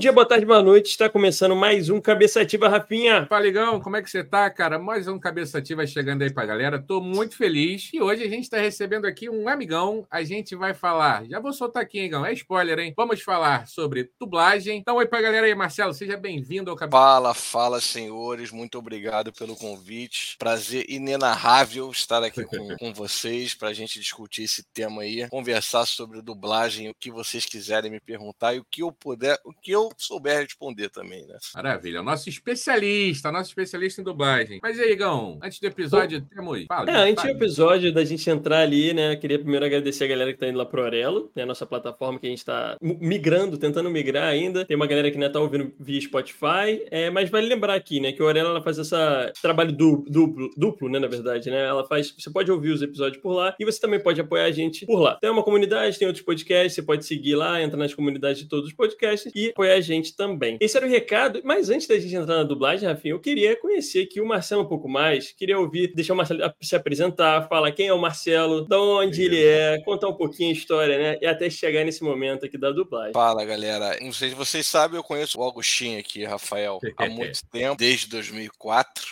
dia, boa tarde, boa noite. Está começando mais um Cabeça Ativa, Rafinha. Faligão, como é que você tá, cara? Mais um Cabeça Ativa chegando aí pra galera. Tô muito feliz. E hoje a gente está recebendo aqui um amigão. A gente vai falar, já vou soltar aqui, hein, Gão? É spoiler, hein? Vamos falar sobre dublagem. Então, oi pra galera aí, Marcelo. Seja bem-vindo ao Cabeça Fala, fala, senhores. Muito obrigado pelo convite. Prazer inenarrável estar aqui com, com vocês pra gente discutir esse tema aí, conversar sobre dublagem, o que vocês quiserem me perguntar e o que eu puder, o que eu souber responder também, né? Maravilha. Nosso especialista, nosso especialista em dublagem. Mas aí, Igão, antes do episódio, temos. Fala, é, antes do episódio da gente entrar ali, né? Queria primeiro agradecer a galera que tá indo lá pro Orelo, né? Nossa plataforma que a gente tá migrando, tentando migrar ainda. Tem uma galera que ainda tá ouvindo via Spotify. É, mas vale lembrar aqui, né? Que o Orelo ela faz essa trabalho duplo, duplo, duplo, né? Na verdade, né? Ela faz. Você pode ouvir os episódios por lá e você também pode apoiar a gente por lá. Tem uma comunidade, tem outros podcasts, você pode seguir lá, entrar nas comunidades de todos os podcasts e apoiar a gente também. Esse era o recado, mas antes da gente entrar na dublagem, Rafinha, eu queria conhecer aqui o Marcelo um pouco mais, queria ouvir, deixar o Marcelo se apresentar, falar quem é o Marcelo, de onde ele é, contar um pouquinho a história, né? E até chegar nesse momento aqui da dublagem. Fala, galera. Não sei se vocês sabem, eu conheço o Augustinho aqui, Rafael, há muito tempo, desde 2004,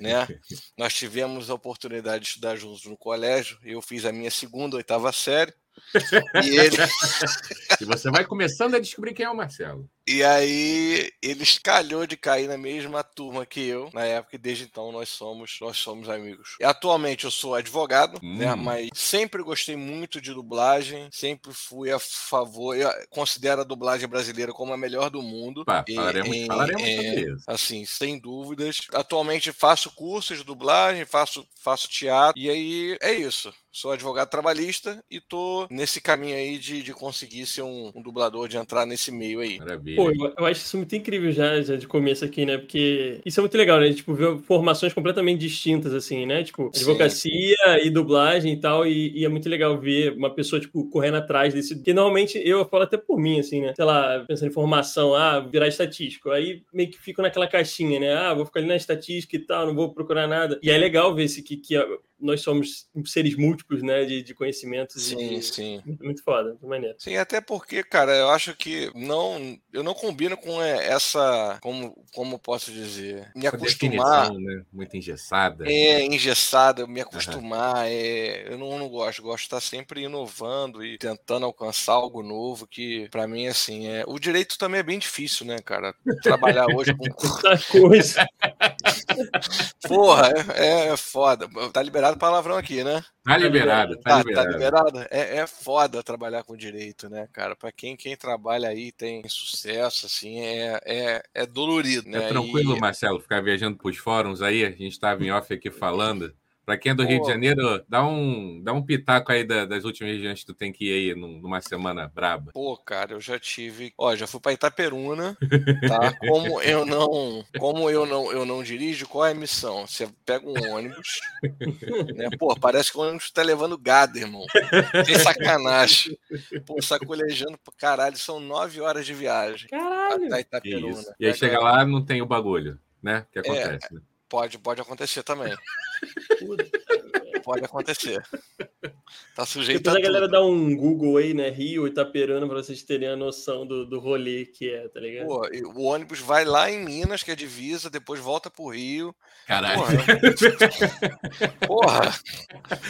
né? Nós tivemos a oportunidade de estudar juntos no colégio, eu fiz a minha segunda, oitava série. E ele. e você vai começando a descobrir quem é o Marcelo. E aí ele calhou de cair na mesma turma que eu na época e desde então nós somos nós somos amigos. E atualmente eu sou advogado, né, hum. né? Mas sempre gostei muito de dublagem, sempre fui a favor, eu considero a dublagem brasileira como a melhor do mundo. Pá, falaremos, em, falaremos em, sobre isso. Assim, sem dúvidas. Atualmente faço cursos de dublagem, faço faço teatro e aí é isso. Sou advogado trabalhista e tô nesse caminho aí de, de conseguir ser um, um dublador, de entrar nesse meio aí. Maravilha. Pô, eu, eu, acho isso muito incrível já, já, de começo aqui, né? Porque isso é muito legal, né? Tipo, ver formações completamente distintas, assim, né? Tipo, advocacia Sim. e dublagem e tal. E, e, é muito legal ver uma pessoa, tipo, correndo atrás desse. Que normalmente eu falo até por mim, assim, né? Sei lá, pensando em formação, ah, virar estatístico. Aí meio que fico naquela caixinha, né? Ah, vou ficar ali na estatística e tal, não vou procurar nada. E é legal ver esse que, que nós somos seres múltiplos, né, de, de conhecimentos. Sim, e, sim. Muito, muito foda, muito maneiro. Sim, até porque, cara, eu acho que não, eu não combino com é, essa, como, como posso dizer, me acostumar. Né? Muito engessada. É, engessada, me acostumar, uhum. é, eu não, não gosto, gosto de estar sempre inovando e tentando alcançar algo novo, que para mim, assim, é, o direito também é bem difícil, né, cara, trabalhar hoje com... coisa. Porra, é, é foda, tá liberado liberado palavrão aqui, né? Tá liberado, tá, tá liberado. Tá liberado? É, é foda trabalhar com direito, né, cara? Pra quem, quem trabalha aí tem sucesso, assim, é, é, é dolorido, né? É tranquilo, e... Marcelo, ficar viajando pros fóruns aí, a gente tava em off aqui falando. Para quem é do Pô. Rio de Janeiro, dá um, dá um pitaco aí da, das últimas regiões que tu tem que ir aí numa semana braba. Pô, cara, eu já tive. Ó, já fui para Itaperuna, tá? Como eu não, como eu não, eu não dirijo, qual é a missão? Você pega um ônibus, né? Pô, parece que o ônibus tá levando gado, irmão. Tem sacanagem. Pô, sacolejando pro caralho, são nove horas de viagem. Caralho. Até Itaperuna. E aí chega lá, não tem o bagulho, né? Que acontece. É, né? Pode, pode acontecer também. pode acontecer. Tá sujeito Depois a, a galera dá um Google aí, né? Rio, Itaperuna, pra vocês terem a noção do, do rolê que é, tá ligado? Pô, o ônibus vai lá em Minas, que é divisa, depois volta pro Rio. Caralho. Porra, Porra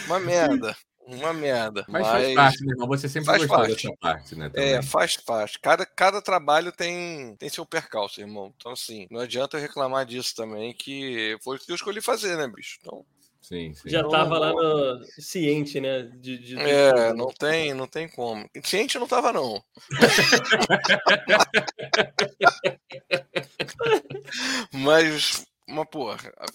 uma merda. Uma merda. Mas, mas, faz parte, meu irmão. Você sempre faz gostou parte. dessa parte, né? É, também. É, faz parte. Cada, cada trabalho tem, tem seu percalço, irmão. Então, assim, não adianta eu reclamar disso também, que foi o que eu escolhi fazer, né, bicho? Então. Sim, sim. Já estava lá no ciente, né? De, de... É, não tem, não tem como. Ciente não estava não. Mas mas, pô,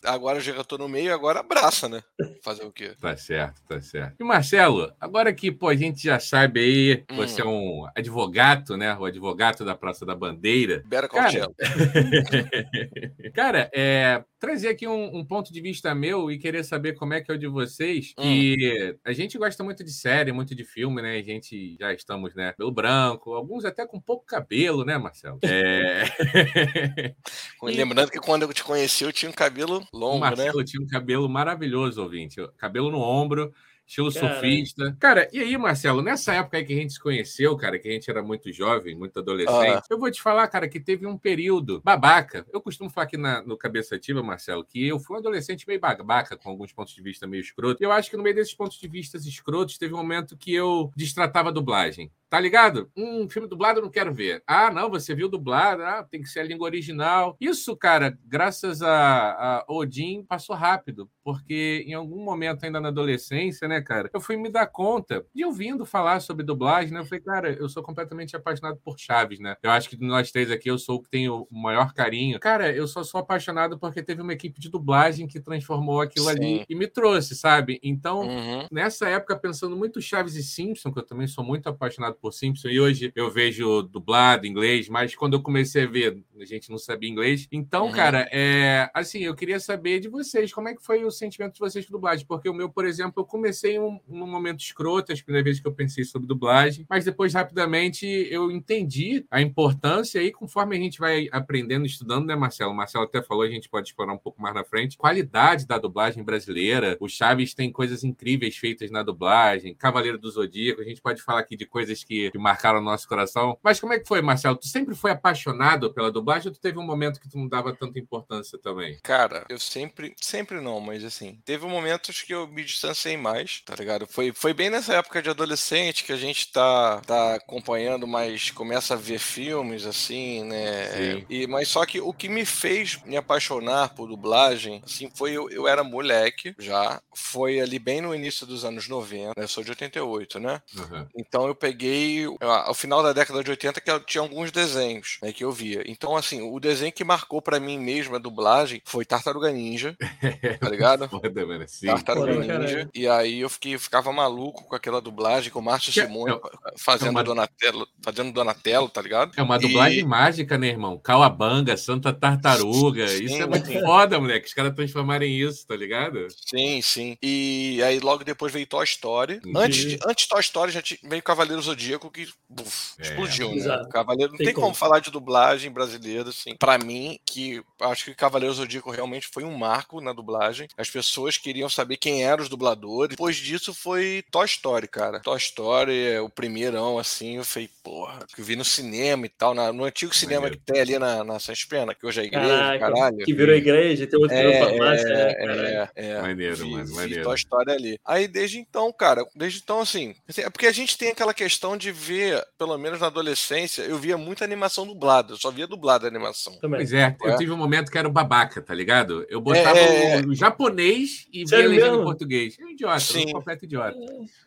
agora já tô no meio, agora abraça, né? Fazer o quê? Tá certo, tá certo. E Marcelo, agora que, pô, a gente já sabe aí, hum. você é um advogado, né? O advogado da Praça da Bandeira. Bera Cara, Cara é, trazer aqui um, um, ponto de vista meu e querer saber como é que é o de vocês. Hum. Que a gente gosta muito de série, muito de filme, né? A gente já estamos, né? Pelo branco, alguns até com pouco cabelo, né, Marcelo? É... Lembrando que quando eu te conheci, eu tinha um cabelo longo, Marcelo né? tinha um cabelo maravilhoso, ouvinte. Cabelo no ombro, estilo surfista. Cara, e aí, Marcelo, nessa época aí que a gente se conheceu, cara, que a gente era muito jovem, muito adolescente, ah. eu vou te falar, cara, que teve um período babaca. Eu costumo falar aqui na, no Cabeça Ativa, Marcelo, que eu fui um adolescente meio babaca, com alguns pontos de vista meio escroto. E eu acho que no meio desses pontos de vista escrotos, teve um momento que eu destratava a dublagem. Tá ligado? Um filme dublado eu não quero ver. Ah, não, você viu dublado, ah, tem que ser a língua original. Isso, cara, graças a, a Odin, passou rápido, porque em algum momento ainda na adolescência, né, cara, eu fui me dar conta de ouvindo falar sobre dublagem, né? Eu falei, cara, eu sou completamente apaixonado por Chaves, né? Eu acho que de nós três aqui eu sou o que tem o maior carinho. Cara, eu só sou apaixonado porque teve uma equipe de dublagem que transformou aquilo Sim. ali e me trouxe, sabe? Então, uhum. nessa época, pensando muito Chaves e Simpson, que eu também sou muito apaixonado por Simpson, e hoje eu vejo dublado em inglês, mas quando eu comecei a ver, a gente não sabia inglês. Então, uhum. cara, é, assim, eu queria saber de vocês, como é que foi o sentimento de vocês com dublagem? Porque o meu, por exemplo, eu comecei um, num momento escroto, as primeiras vezes que eu pensei sobre dublagem, mas depois, rapidamente, eu entendi a importância e conforme a gente vai aprendendo, estudando, né, Marcelo? O Marcelo até falou, a gente pode explorar um pouco mais na frente. Qualidade da dublagem brasileira. O Chaves tem coisas incríveis feitas na dublagem. Cavaleiro do Zodíaco, a gente pode falar aqui de coisas que que, marcaram o nosso coração. Mas como é que foi, Marcelo? Tu sempre foi apaixonado pela dublagem ou tu teve um momento que tu não dava tanta importância também? Cara, eu sempre, sempre não, mas assim, teve momentos que eu me distanciei mais, tá ligado? Foi, foi bem nessa época de adolescente que a gente tá, tá acompanhando, mas começa a ver filmes, assim, né? Sim. E, mas só que o que me fez me apaixonar por dublagem, assim, foi eu, eu era moleque já, foi ali bem no início dos anos 90, né? Eu sou de 88, né? Uhum. Então eu peguei ao final da década de 80 que tinha alguns desenhos né, que eu via. Então, assim, o desenho que marcou para mim mesmo a dublagem foi Tartaruga Ninja, tá ligado? Foda, mano. Sim. Tartaruga Ninja. E aí eu fiquei, ficava maluco com aquela dublagem com o Márcio que, Simone é, fazendo, é uma... Donatello, fazendo Donatello, tá ligado? É uma dublagem e... mágica, né, irmão? Cauabanga, Santa Tartaruga. Sim, isso é muito sim. foda, moleque. Os caras transformarem isso, tá ligado? Sim, sim. E aí logo depois veio Toy Story. Antes, de, antes Toy Story já tinha, veio Cavaleiro Zodíaco Zodíaco que buf, é, explodiu, né? Exato. Cavaleiro não tem, tem como. como. falar de dublagem brasileira, assim. Para mim, que acho que Cavaleiro Zodíaco realmente foi um marco na dublagem. As pessoas queriam saber quem eram os dubladores. Depois disso foi Toy Story, cara. Toy Story é o primeirão, assim. Eu falei, porra, que eu vi no cinema e tal, na, no antigo cinema que tem ali na, na Sans Pena, que hoje é igreja, Caraca, caralho. Que virou igreja, tem outro é, farmácia, né, é, é, é, Maneiro, vi, mano, maneiro. Toy Story ali. Aí desde então, cara, desde então, assim, assim, é porque a gente tem aquela questão de ver, pelo menos na adolescência, eu via muita animação dublada. Eu só via dublada a animação. Também. Pois é, eu é. tive um momento que era o babaca, tá ligado? Eu botava é... o japonês e via legenda em português. É um idiota, Sim. um completo idiota.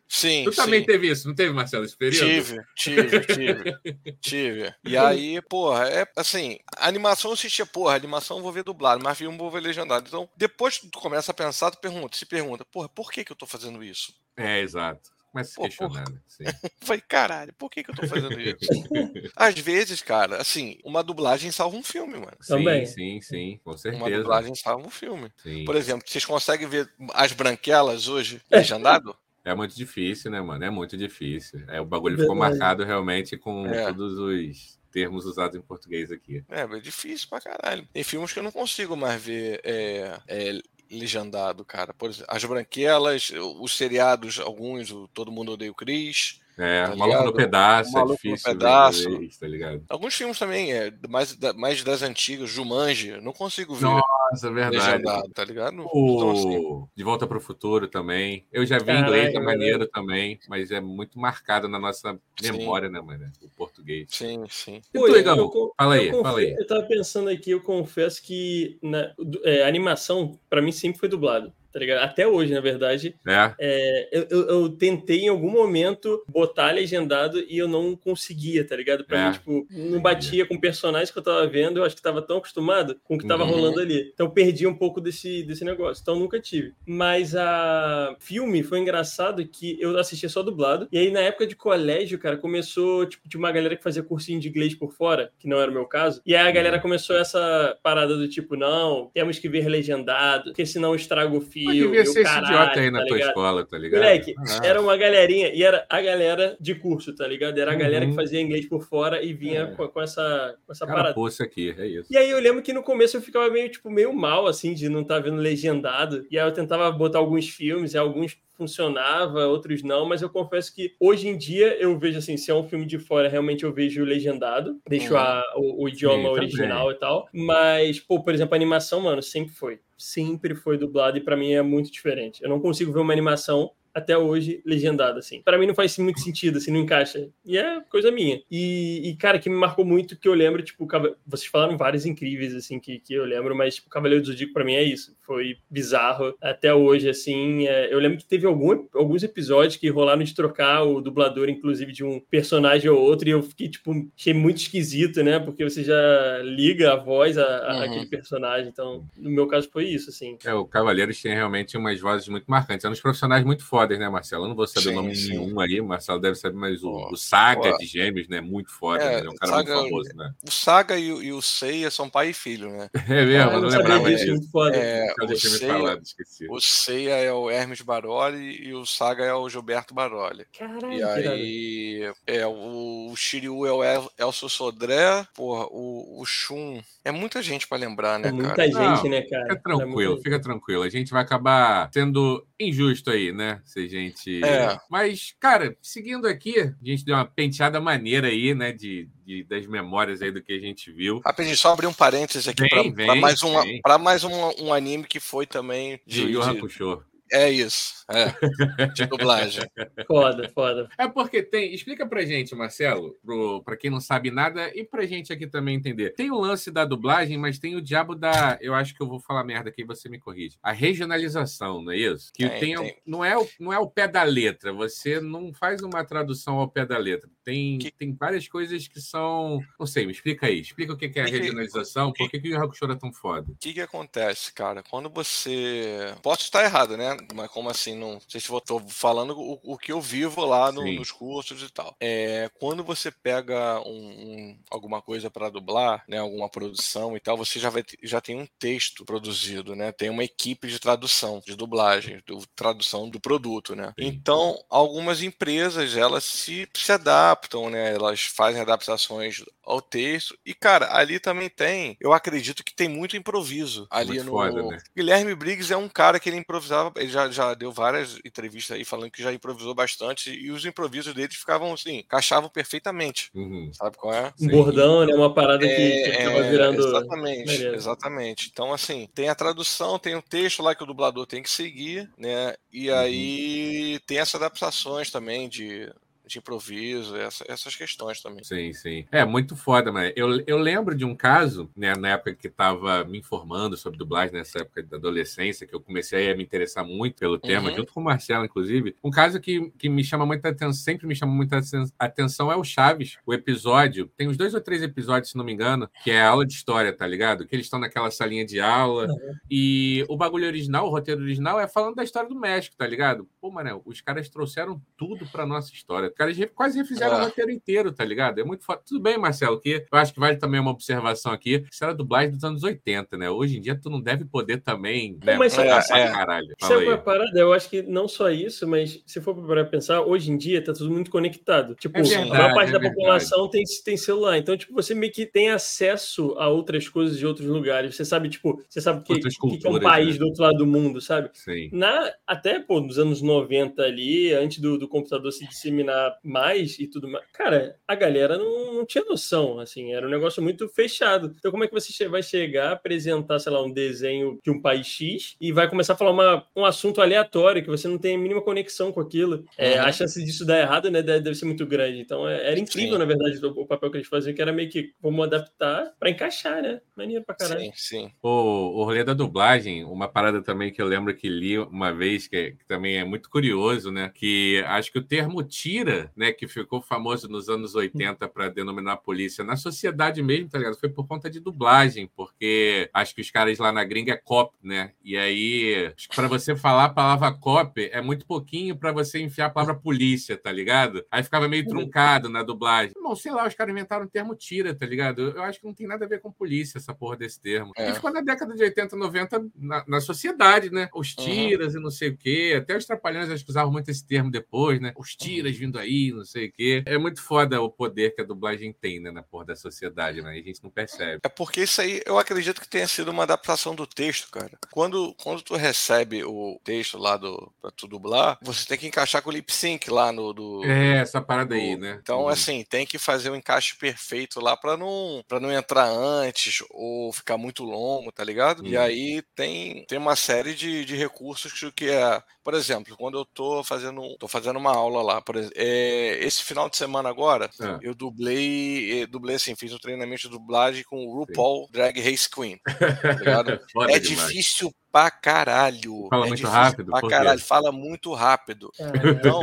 Sim. Tu também sim. teve isso, não teve, Marcelo, esse período? Tive, tive, tive. tive. E aí, porra, é assim, a animação eu assistia, porra, animação eu vou ver dublado, mas filme eu vou ver legendado. Então, depois que tu começa a pensar, tu pergunta, se pergunta, porra, por que que eu tô fazendo isso? É, exato começa se questionando. Foi caralho, por que, que eu tô fazendo isso? Às vezes, cara, assim, uma dublagem salva um filme, mano. Também. Sim, sim, sim, com certeza. Uma dublagem salva um filme. Sim. Por exemplo, vocês conseguem ver as branquelas hoje, legendado? É muito difícil, né, mano? É muito difícil. É, o bagulho ficou marcado realmente com é. todos os termos usados em português aqui. É, é difícil pra caralho. Tem filmes que eu não consigo mais ver é, é, legendado, cara. Por exemplo, As Branquelas, os seriados, alguns, Todo Mundo Odeia o Chris. É, tá Maluco no Pedaço, é Maluco é difícil. No pedaço. Vez, tá ligado? Alguns filmes também, é, mais, mais das antigas, Jumanji, não consigo ver. Nossa, é verdade. Legendado, tá ligado? O... Então, assim... De Volta para o Futuro também. Eu já vi em inglês, é maneiro também, mas é muito marcado na nossa memória, sim. né, mano? O português. Sim, sim. E Pô, tu, eu, fala aí, eu fala aí. Eu tava pensando aqui, eu confesso que na, é, a animação, para mim, sempre foi dublado tá ligado? Até hoje, na verdade. É. é eu, eu, eu, tentei em algum momento botar legendado e eu não conseguia, tá ligado? Pra é. mim, tipo, não batia com o personagem que eu tava vendo, eu acho que tava tão acostumado com o que tava uhum. rolando ali. Então eu perdi um pouco desse, desse negócio. Então nunca tive. Mas a filme foi engraçado que eu assistia só dublado. E aí, na época de colégio, cara, começou, tipo, de uma galera que fazia cursinho de inglês por fora, que não era o meu caso. E aí a galera uhum. começou essa parada do tipo, não, temos que ver legendado, porque senão estraga o filme Mas devia ser caralho, esse idiota aí na tá tua escola, tá ligado? Moleque, ah. era uma galerinha, e era a galera de curso, tá ligado? Era a uhum. galera que fazia inglês por fora e vinha é. com, com, essa, com essa Cara, parada. Poxa aqui, é isso. E aí eu lembro que no começo eu ficava meio, tipo, meio mal, assim, de não estar tá vendo legendado. E aí eu tentava botar alguns filmes, e alguns funcionava, outros não, mas eu confesso que hoje em dia eu vejo assim, se é um filme de fora, realmente eu vejo legendado, deixo uhum. a, o, o, idioma Sim, original e tal. Mas, pô, por exemplo, a animação, mano, sempre foi. Sempre foi dublado e para mim é muito diferente. Eu não consigo ver uma animação até hoje legendado, assim. Para mim não faz muito sentido, assim, não encaixa. E é coisa minha. E, e, cara, que me marcou muito, que eu lembro, tipo, vocês falaram vários incríveis, assim, que, que eu lembro, mas, tipo, Cavaleiro do Zodíaco pra mim é isso. Foi bizarro. Até hoje, assim, é... eu lembro que teve algum, alguns episódios que rolaram de trocar o dublador, inclusive, de um personagem ou outro, e eu fiquei, tipo, achei muito esquisito, né? Porque você já liga a voz a, a uhum. aquele personagem. Então, no meu caso, foi isso, assim. É, o Cavaleiros tem realmente umas vozes muito marcantes. São uns profissionais muito fodas né, Marcelo? Eu não vou saber sim, o nome sim. nenhum aí, Marcelo deve saber, mas o, o Saga de Gêmeos, né? Muito foda, é, né? É um cara Saga, muito famoso, né? O Saga e, e, o Seiya são pai e filho, né? É mesmo, ah, eu não, não lembrava disso. É, o, Seiya, falado, o Seiya é o Hermes Baroli e o Saga é o Gilberto Baroli. Caralho, e aí, é, o, o Shiryu é o El, Elcio Sodré, porra, o, o Shun. É muita gente para lembrar, né, é muita cara? gente, não, né, cara? Fica tranquilo, fica tranquilo. A gente vai acabar sendo injusto aí, né? Se gente. É. Mas, cara, seguindo aqui, a gente deu uma penteada maneira aí, né? De, de das memórias aí do que a gente viu. Rapidinho, só abrir um parênteses aqui para mais, uma, pra mais um, um anime que foi também de. De Yu Hakusho. É isso, é. De dublagem. foda, foda. É porque tem. Explica pra gente, Marcelo, pro, pra quem não sabe nada e pra gente aqui também entender. Tem o lance da dublagem, mas tem o diabo da. Eu acho que eu vou falar merda aqui você me corrige. A regionalização, não é isso? Que tem, tem, tem. Não, é o, não é o pé da letra. Você não faz uma tradução ao pé da letra. Tem, que... tem várias coisas que são. Não sei, me explica aí. Explica o que é a regionalização, por que, que o Hakusho é tão foda. O que, que acontece, cara? Quando você. Posso estar errado, né? Mas como assim? Não sei se estou falando o, o, que eu vivo lá no, nos cursos e tal. É, quando você pega um, um, alguma coisa para dublar, né? Alguma produção e tal, você já, vai, já tem um texto produzido, né? Tem uma equipe de tradução, de dublagem, do, tradução do produto, né? Então, algumas empresas elas se, se adaptam adaptam, né? Elas fazem adaptações ao texto. E, cara, ali também tem, eu acredito que tem muito improviso. Ali muito no. Foda, né? Guilherme Briggs é um cara que ele improvisava, ele já, já deu várias entrevistas aí falando que já improvisou bastante, e os improvisos dele ficavam assim, encaixavam perfeitamente. Uhum. Sabe qual é? Um bordão, né? Uma parada é, que, que acaba virando. Exatamente, exatamente. Então, assim, tem a tradução, tem o texto lá que o dublador tem que seguir, né? E uhum. aí tem essas adaptações também de de improviso, essa, essas questões também. Sim, sim. É muito foda, mas eu, eu lembro de um caso, né, na época que estava me informando sobre dublagem, nessa época da adolescência, que eu comecei a me interessar muito pelo tema, uhum. junto com o Marcelo, inclusive. Um caso que, que me chama muita atenção, sempre me chama muita atenção é o Chaves, o episódio. Tem uns dois ou três episódios, se não me engano, que é a aula de história, tá ligado? Que eles estão naquela salinha de aula. Uhum. E o bagulho original, o roteiro original, é falando da história do México, tá ligado? Pô, mano, os caras trouxeram tudo pra nossa história caras quase refizeram ah. o roteiro inteiro, tá ligado? É muito foda. Tudo bem, Marcelo, que eu acho que vale também uma observação aqui. Isso era dublagem dos anos 80, né? Hoje em dia tu não deve poder também. Né? Mas é, é, caralho. Isso é uma parada, eu acho que não só isso, mas se for para pensar, hoje em dia tá tudo muito conectado. Tipo, é verdade, a maior parte é da população tem, tem celular. Então, tipo, você meio que tem acesso a outras coisas de outros lugares. Você sabe, tipo, você sabe que, que, que é um país né? do outro lado do mundo, sabe? Sim. Na, até, pô, nos anos 90 ali, antes do, do computador se disseminar mais e tudo mais. Cara, a galera não, não, tinha noção, assim, era um negócio muito fechado. Então, como é que você vai chegar, apresentar, sei lá, um desenho de um país X e vai começar a falar uma, um assunto aleatório que você não tem a mínima conexão com aquilo? É, uhum. A chance disso dar errado, né, deve, ser muito grande. Então, é, era incrível, sim. na verdade, o, o, papel que eles faziam, que era meio que vamos adaptar para encaixar, né? Maneiro pra caralho. Sim, sim. O, o rolê da dublagem, uma parada também que eu lembro que li uma vez, que, que também é muito curioso, né? Que acho que o termo tira né, que ficou famoso nos anos 80 para denominar a polícia na sociedade mesmo, tá ligado? Foi por conta de dublagem, porque acho que os caras lá na gringa é cop, né? E aí, para você falar a palavra cop é muito pouquinho para você enfiar a palavra polícia, tá ligado? Aí ficava meio truncado na dublagem. Bom, sei lá, os caras inventaram o termo tira, tá ligado? Eu acho que não tem nada a ver com polícia essa porra desse termo. É. E ficou na década de 80, 90 na, na sociedade, né? Os tiras uhum. e não sei o quê, até os trapalhões acho que usavam muito esse termo depois, né? Os tiras vindo aí, não sei o quê. É muito foda o poder que a dublagem tem, né, na porra da sociedade, né? E a gente não percebe. É porque isso aí, eu acredito que tenha sido uma adaptação do texto, cara. Quando, quando tu recebe o texto lá do, pra tu dublar, você tem que encaixar com o lip sync lá no. Do, é, essa parada aí, né? Então, uhum. assim, tem que fazer o um encaixe perfeito lá pra não, pra não entrar antes ou ficar muito longo, tá ligado? Uhum. E aí tem, tem uma série de, de recursos que é por exemplo, quando eu tô fazendo, tô fazendo uma aula lá, por exemplo, é, esse final de semana agora, é. eu dublei, eh, dublei assim, fiz um treinamento de dublagem com o RuPaul Sim. Drag Race Queen. Tá é difícil pra caralho. Fala é muito rápido. Pra caralho, fala muito rápido. É. Então,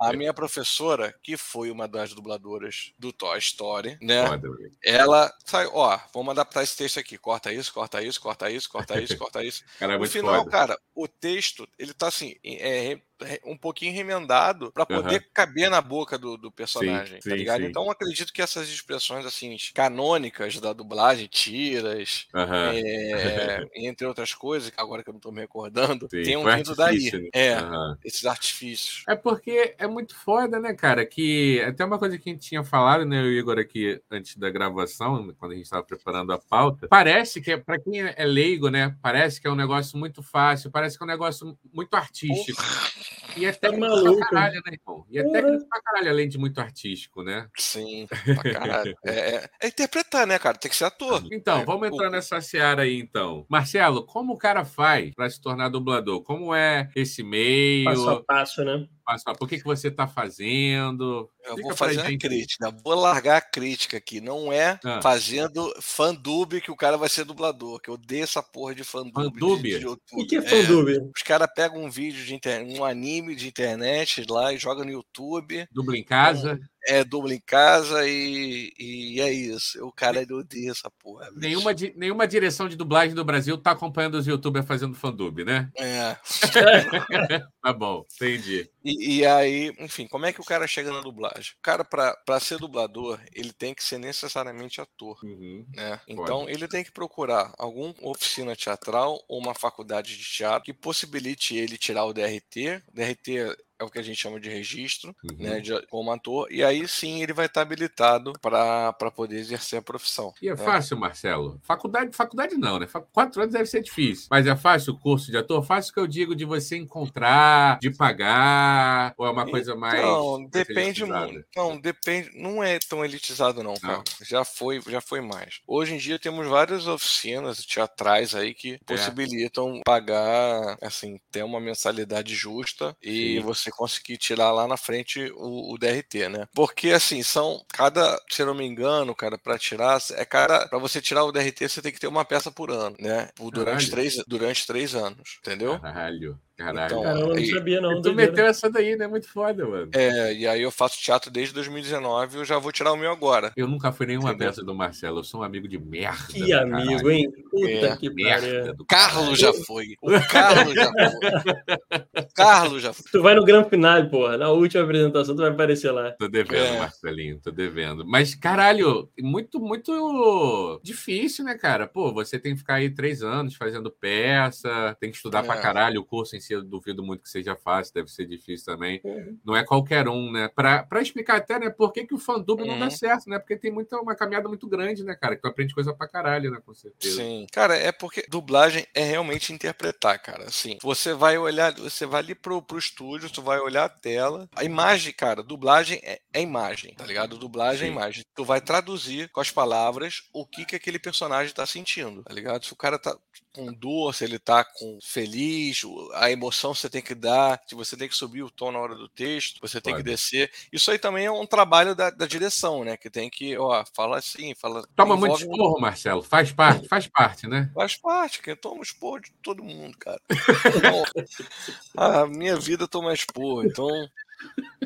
a minha professora, que foi uma das dubladoras do Toy Story, né? Foda, ela sai, ó, vamos adaptar esse texto aqui. Corta isso, corta isso, corta isso, corta isso, corta isso. Cara, é no final, foda. cara, o texto, ele tá assim, é, um pouquinho remendado para poder uhum. caber na boca do, do personagem, sim, tá ligado? Sim. Então acredito que essas expressões assim canônicas da dublagem, tiras, uhum. é, entre outras coisas, agora que eu não tô me recordando, sim, tenham vindo daí. Né? É, uhum. esses artifícios. É porque é muito foda, né, cara? Que até uma coisa que a gente tinha falado, né, o Igor aqui antes da gravação, quando a gente estava preparando a pauta, parece que para quem é leigo, né, parece que é um negócio muito fácil, parece que é um negócio muito artístico. Porra. E é tá técnico maluco. pra caralho, né, irmão? E é técnico pra caralho, além de muito artístico, né? Sim, pra caralho. é, é, é, interpretar, né, cara? Tem que ser ator. Então, é, vamos entrar nessa seara aí, então. Marcelo, como o cara faz pra se tornar dublador? Como é esse meio? Passo a passo, né? Passo a... Por que, que você tá fazendo? Eu vou fazer a crítica. Vou largar a crítica aqui. Não é ah. fazendo fandub que o cara vai ser dublador, que eu odeio essa porra de fandub. Fandub? De, de o que é fandub? É, os caras pegam um vídeo de internet, um anime de internet lá e jogam no YouTube. Dubla em casa? É dubla em casa e, e é isso. O cara ele odeia essa porra. Nenhuma, nenhuma direção de dublagem do Brasil tá acompanhando os youtubers fazendo fandub, né? É. tá bom, entendi. E, e, aí, enfim, como é que o cara chega na dublagem? O cara, para ser dublador, ele tem que ser necessariamente ator. Uhum. Né? Então, Pode. ele tem que procurar alguma oficina teatral ou uma faculdade de teatro que possibilite ele tirar o DRT. DRT é o que a gente chama de registro, né, uhum. né, de, como ator, e aí sim ele vai estar habilitado para poder exercer a profissão. E é né? fácil, Marcelo? Faculdade, faculdade não, né? Quatro anos deve ser difícil, mas é fácil o curso de ator? Fácil que eu digo de você encontrar, de pagar, ou é uma coisa mais. Não, depende muito. Não, depende. Não é tão elitizado, não, cara. Não. Já foi, já foi mais. Hoje em dia temos várias oficinas teatrais aí que é. possibilitam pagar, assim, ter uma mensalidade justa e sim. você conseguir tirar lá na frente o, o, DRT, né? Porque assim, são cada, se eu não me engano, cara, para tirar, é cada, para você tirar o DRT, você tem que ter uma peça por ano, né? Durante três, durante três anos, entendeu? Caralho. Caralho. Então, Caramba, eu não sabia, não. Tu meteu essa daí, né? Muito foda, mano. É, e aí eu faço teatro desde 2019 eu já vou tirar o meu agora. Eu nunca fui nenhuma Entendeu? peça do Marcelo, eu sou um amigo de merda. Que amigo, caralho. hein? Puta é, que merda. O Carlos já foi. O Carlos já foi. O Carlos já foi. Tu vai no grande final, porra. Na última apresentação tu vai aparecer lá. Tô devendo, é. Marcelinho, tô devendo. Mas, caralho, muito, muito difícil, né, cara? Pô, você tem que ficar aí três anos fazendo peça, tem que estudar é. pra caralho o curso em eu duvido muito que seja fácil, deve ser difícil também. Uhum. Não é qualquer um, né? Para explicar até, né, por que, que o fandub uhum. não dá uhum. certo, né? Porque tem muita, uma caminhada muito grande, né, cara? Que tu aprende coisa pra caralho, né? Com certeza. Sim. Cara, é porque dublagem é realmente interpretar, cara. Assim, você vai olhar, você vai ali pro, pro estúdio, tu vai olhar a tela. A imagem, cara, dublagem é, é imagem, tá ligado? Dublagem é Sim. é imagem. Tu vai traduzir com as palavras o que, que aquele personagem tá sentindo, tá ligado? Se o cara tá com dor, se ele tá com feliz, a emoção você tem que dar, se você tem que subir o tom na hora do texto, você tem que descer. Isso aí também é um trabalho da, da, direção, né? Que tem que, ó, fala assim, fala. Toma muito esporro, Marcelo. Faz parte, faz parte, né? Faz parte, que eu tomo esporro de todo mundo, cara. Então, a minha vida toma esporro, então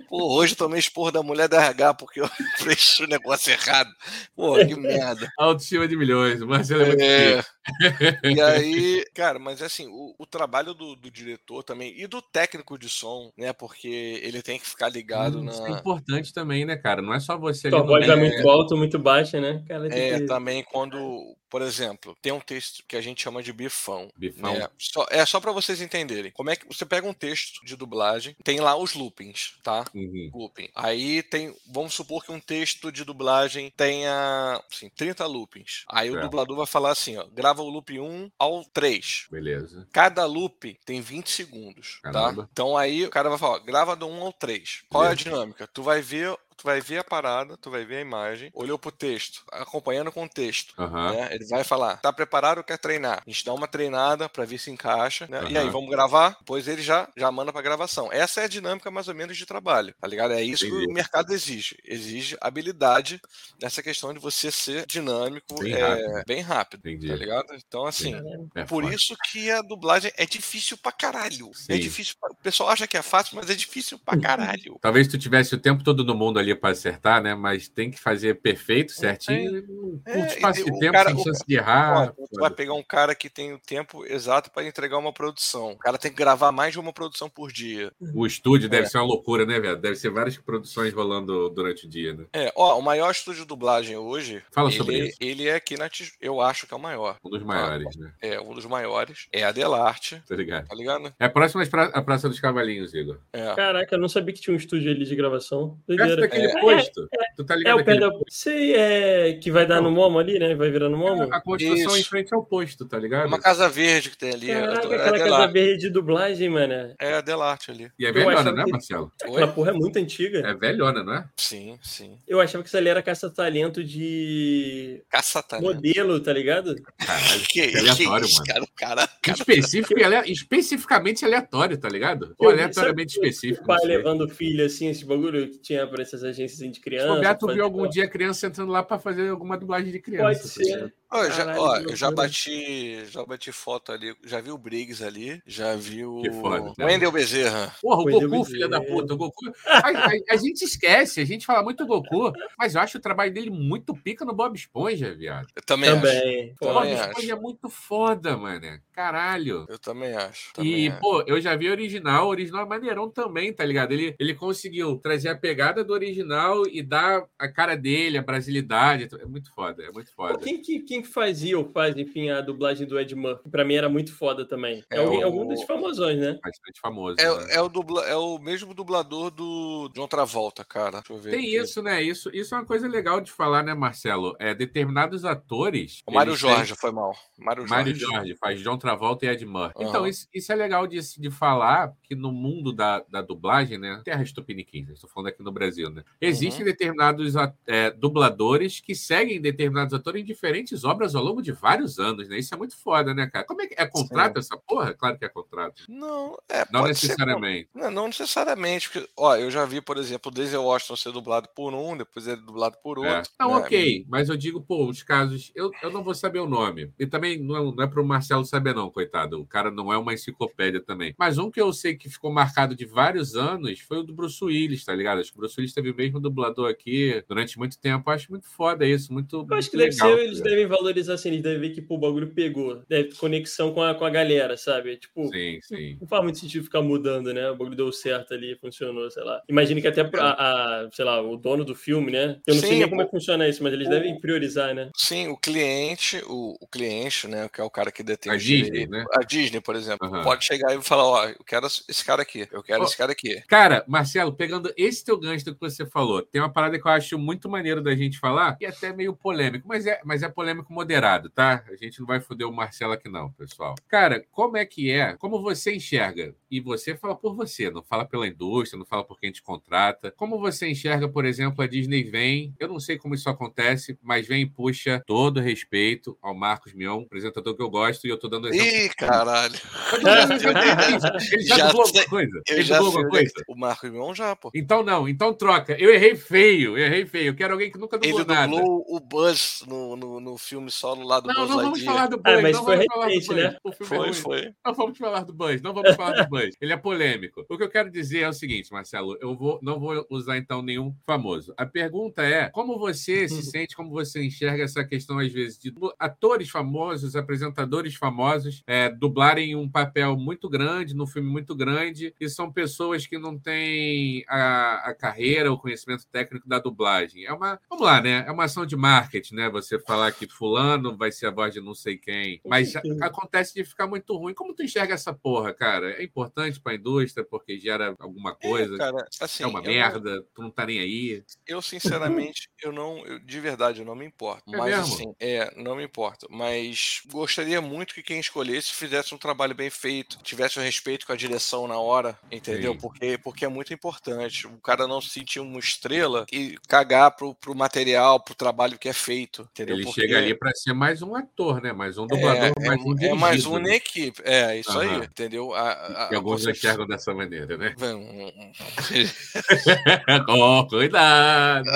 Pô, hoje tomei esporro da mulher da RH porque eu preenchi o negócio errado. Pô, que merda. Autoestima de milhões. O Marcelo é muito É. E aí, cara, mas assim, o, o trabalho do, do diretor também e do técnico de som, né? Porque ele tem que ficar ligado Hum, na. Isso é importante também, né, cara? Não é só você no voz meio. muito alta, muito baixa, né? Cara, É, que- também quando, por exemplo, tem um texto que a gente chama de bifão. Bifão. né? Só- é só para vocês entenderem. Como é que você pega um texto de dublagem, tem lá os loopings, tá? Uhum. Looping. Aí tem, vamos supor que um texto de dublagem tenha, assim, 30 loopings. Aí o Certo. dublador vai falar assim, ó, grava o loop 1 ao 3. Beleza. Cada loop tem 20 segundos, Caramba. tá? Então aí o cara vai falar, ó, grava do 1 ao 3. Qual é a Beleza. dinâmica? Tu vai ver, tu vai ver a parada, tu vai ver a imagem, olhou pro texto, acompanhando com o texto. Aham. né? Ele vai falar, tá preparado ou quer treinar? A gente dá uma treinada pra ver se encaixa, né? E aí, vamos gravar? Depois ele já, já manda pra gravação. Essa é a dinâmica mais ou menos de trabalho, tá ligado? É isso que Entendi. o mercado exige. Exige habilidade nessa questão de você ser dinâmico, Bem é, rápido. bem rápido, Entendi. tá ligado? Então, assim, É por foda. isso que a dublagem é difícil pra caralho. É Sim. difícil. pra- O pessoal acha que é fácil, mas é difícil pra caralho. Talvez tu tivesse o tempo todo no mundo ali pra acertar, né? Mas tem que fazer perfeito, certinho. Um É, curto espaço de o tempo, cara- sem chance de errar. Tu vai pegar um cara que tem o tempo exato para entregar uma produção. O cara tem que gravar mais de uma produção por dia. O estúdio deve É. ser uma loucura, né, velho? Deve ser várias produções rolando durante o dia, né? É, ó, o maior estúdio de dublagem hoje. Fala ele, sobre isso. Ele é aqui na Eu acho que é o maior. Um dos maiores, né? É um dos maiores. É a Delarte, Tá ligado? tá ligado? É próximo às pra- à Praça dos Cavalinhos, Igor. É. Caraca, eu não sabia que tinha um estúdio ali de gravação. Doideira. Daquele É. posto. Tu tá É ligado? o pé aquele da. Sei, é. Que vai dar no Momo ali, né? Vai virar no Momo. A construção Isso. em frente ao posto, tá É ligado? uma casa verde que tem ali. é, Caraca, é, a aquela casa verde de dublagem, mano. é a Delarte ali. E é velhona, né, que- Marcelo? Aquela Oi? porra é muito antiga. É velhona, não é? Sim, sim. Eu achava que isso ali era caça-talento de Caça-talento. modelo, tá ligado? Caralho. Que, Que aleatório, que isso, mano. cara? O cara, cara Específico e ale- especificamente aleatório, tá ligado? Ou aleatoriamente específico. O pai levando o filho, assim, esse bagulho que tinha pra essas agências de Se criança. bobear, tu fazer- viu algum dia criança entrando lá pra fazer alguma dublagem de criança. Pode tá ser. Eu já, Caralho, ó, eu já bati, já bati foto ali, já vi o Briggs ali, já vi o Que foda, né? Wendel Bezerra. Porra, o Foi Goku, filha da Deus. puta, o Goku. A, a- a gente esquece, a gente fala muito Goku, mas eu acho o trabalho dele muito pica no Bob Esponja, viado. Eu também, acho. Também. O Pô, Bob Também Esponja acho. é muito foda, mano. Caralho. Eu também acho. Também E, acho. pô, eu já vi o original, o original é maneirão também, tá ligado? Ele, ele conseguiu trazer a pegada do original e dar a cara dele, a brasilidade. É muito foda, é muito Pô, foda. quem, que, quem que fazia ou faz, enfim, a dublagem do Ed Murphy? Pra mim era muito foda também. É, É alguém, o- algum dos famosões, né? Bastante famoso. né? É, é o dubla, é o mesmo dublador do John Travolta, cara. Deixa eu ver. Tem aqui. isso, né? Isso, isso é uma coisa legal de falar, né, Marcelo? É, determinados atores. O Mário eles têm- Jorge foi mal. Mário Jorge. Mário Jorge faz John Travolta e Ed Murphy. Aham. Então, isso, isso é legal de, de falar que no mundo da, da dublagem, né? Terras tupiniquins, estou falando aqui no Brasil, né? Existem Uhum. determinados é, dubladores que seguem determinados atores em diferentes obras ao longo de vários anos, né? Isso é muito foda, né, cara? Como é que é contrato essa porra? Claro que é contrato. Não, é, Não pode ser necessariamente. Não, não necessariamente, porque, ó, eu já vi, por exemplo, o Denzel Washington ser dublado por um, depois ele é dublado por É. outro. Não, né? ok, mas eu digo, pô, os casos, eu, eu não vou saber o nome. E também não é, não é pro Marcelo saber, não, coitado. O cara não é uma enciclopédia também. Mas um que eu sei que ficou marcado de vários anos foi o do Bruce Willis, tá ligado? Acho que o Bruce Willis teve o mesmo dublador aqui durante muito tempo. Eu acho muito foda isso, muito. Eu acho que muito deve legal, ser, eles tá ligado? devem valorizar assim, eles devem ver que pô, o bagulho pegou. Deve ter conexão com a, com a galera, sabe? Tipo, Sim, sim. não faz muito sentido ficar mudando, né? O bagulho deu certo ali, funcionou, sei lá. Imagina que até a, a- sei lá, o dono do filme, né? Eu não sei Sim, nem como é que funciona isso, mas eles o- devem priorizar, né? Sim, o cliente, o, o cliente, né, que é o cara que detém A Disney, né? A Disney, por exemplo, Aham. pode chegar e falar, ó, eu quero esse cara aqui, eu quero Ó, esse cara aqui. Cara, Marcelo, pegando esse teu gancho do que você falou, tem uma parada que eu acho muito maneiro da gente falar, e até meio polêmico, mas é, mas é polêmico moderado, tá? A gente não vai foder o Marcelo aqui, não, pessoal. Cara, como é que é? Como você enxerga? E você fala por você, não fala pela indústria, não fala por quem te contrata. Como você enxerga, por exemplo, a Disney vem, eu não sei como isso acontece, mas vem e puxa todo respeito ao Marcos Mion, apresentador que eu gosto, e eu tô dando exemplo. Ih, caralho. Ele já, Já dublou sei. alguma coisa? Ele já dublou alguma coisa? O Marco Mion já, pô. Então não, então troca. Eu errei feio, eu errei feio. Eu quero alguém que nunca dublou Ele nada. dublou o Buzz no, no, no filme filme solo lá do Não, Buzz não vamos Lightyear. falar do Buzz. Ah, mas não foi vamos falar do recente, Buzz. né? É Foi, ruim. foi. Não vamos falar do Buzz, não vamos falar do Buzz. Ele é polêmico. O que eu quero dizer é o seguinte, Marcelo, eu vou, não vou usar então nenhum famoso. A pergunta é: como você se sente, como você enxerga essa questão, às vezes, de atores famosos, apresentadores famosos, é, dublarem um papel muito grande, num filme muito grande, e são pessoas que não têm a, a carreira, o conhecimento técnico da dublagem. É uma, vamos lá, né? É uma ação de marketing, né? Você falar que fulano vai ser a voz de não sei quem. Mas acontece de ficar muito ruim. Como tu enxerga essa porra, cara? É importante para a indústria porque gera alguma coisa? É, cara, assim, é uma eu não- merda, tu não tá nem aí. Eu, sinceramente, eu não. eu- de verdade, eu não me importo. É mas, mesmo? assim, é, não me importo. Mas gostaria muito que quem escolhesse fizesse um trabalho bem feito, tivesse o respeito com a direção na hora, entendeu? Sim. Porque, porque é muito importante. O cara não se sentir uma estrela e cagar pro, pro material, pro trabalho que é feito, entendeu? Ele Porque chega ali para ser mais um ator, né? Mais um dublador, é, mais um é dirigido. mais um na né? equipe. É, isso aí, Aham. entendeu? A, a, E alguns enxergam dessa maneira, né? Oh, cuidado!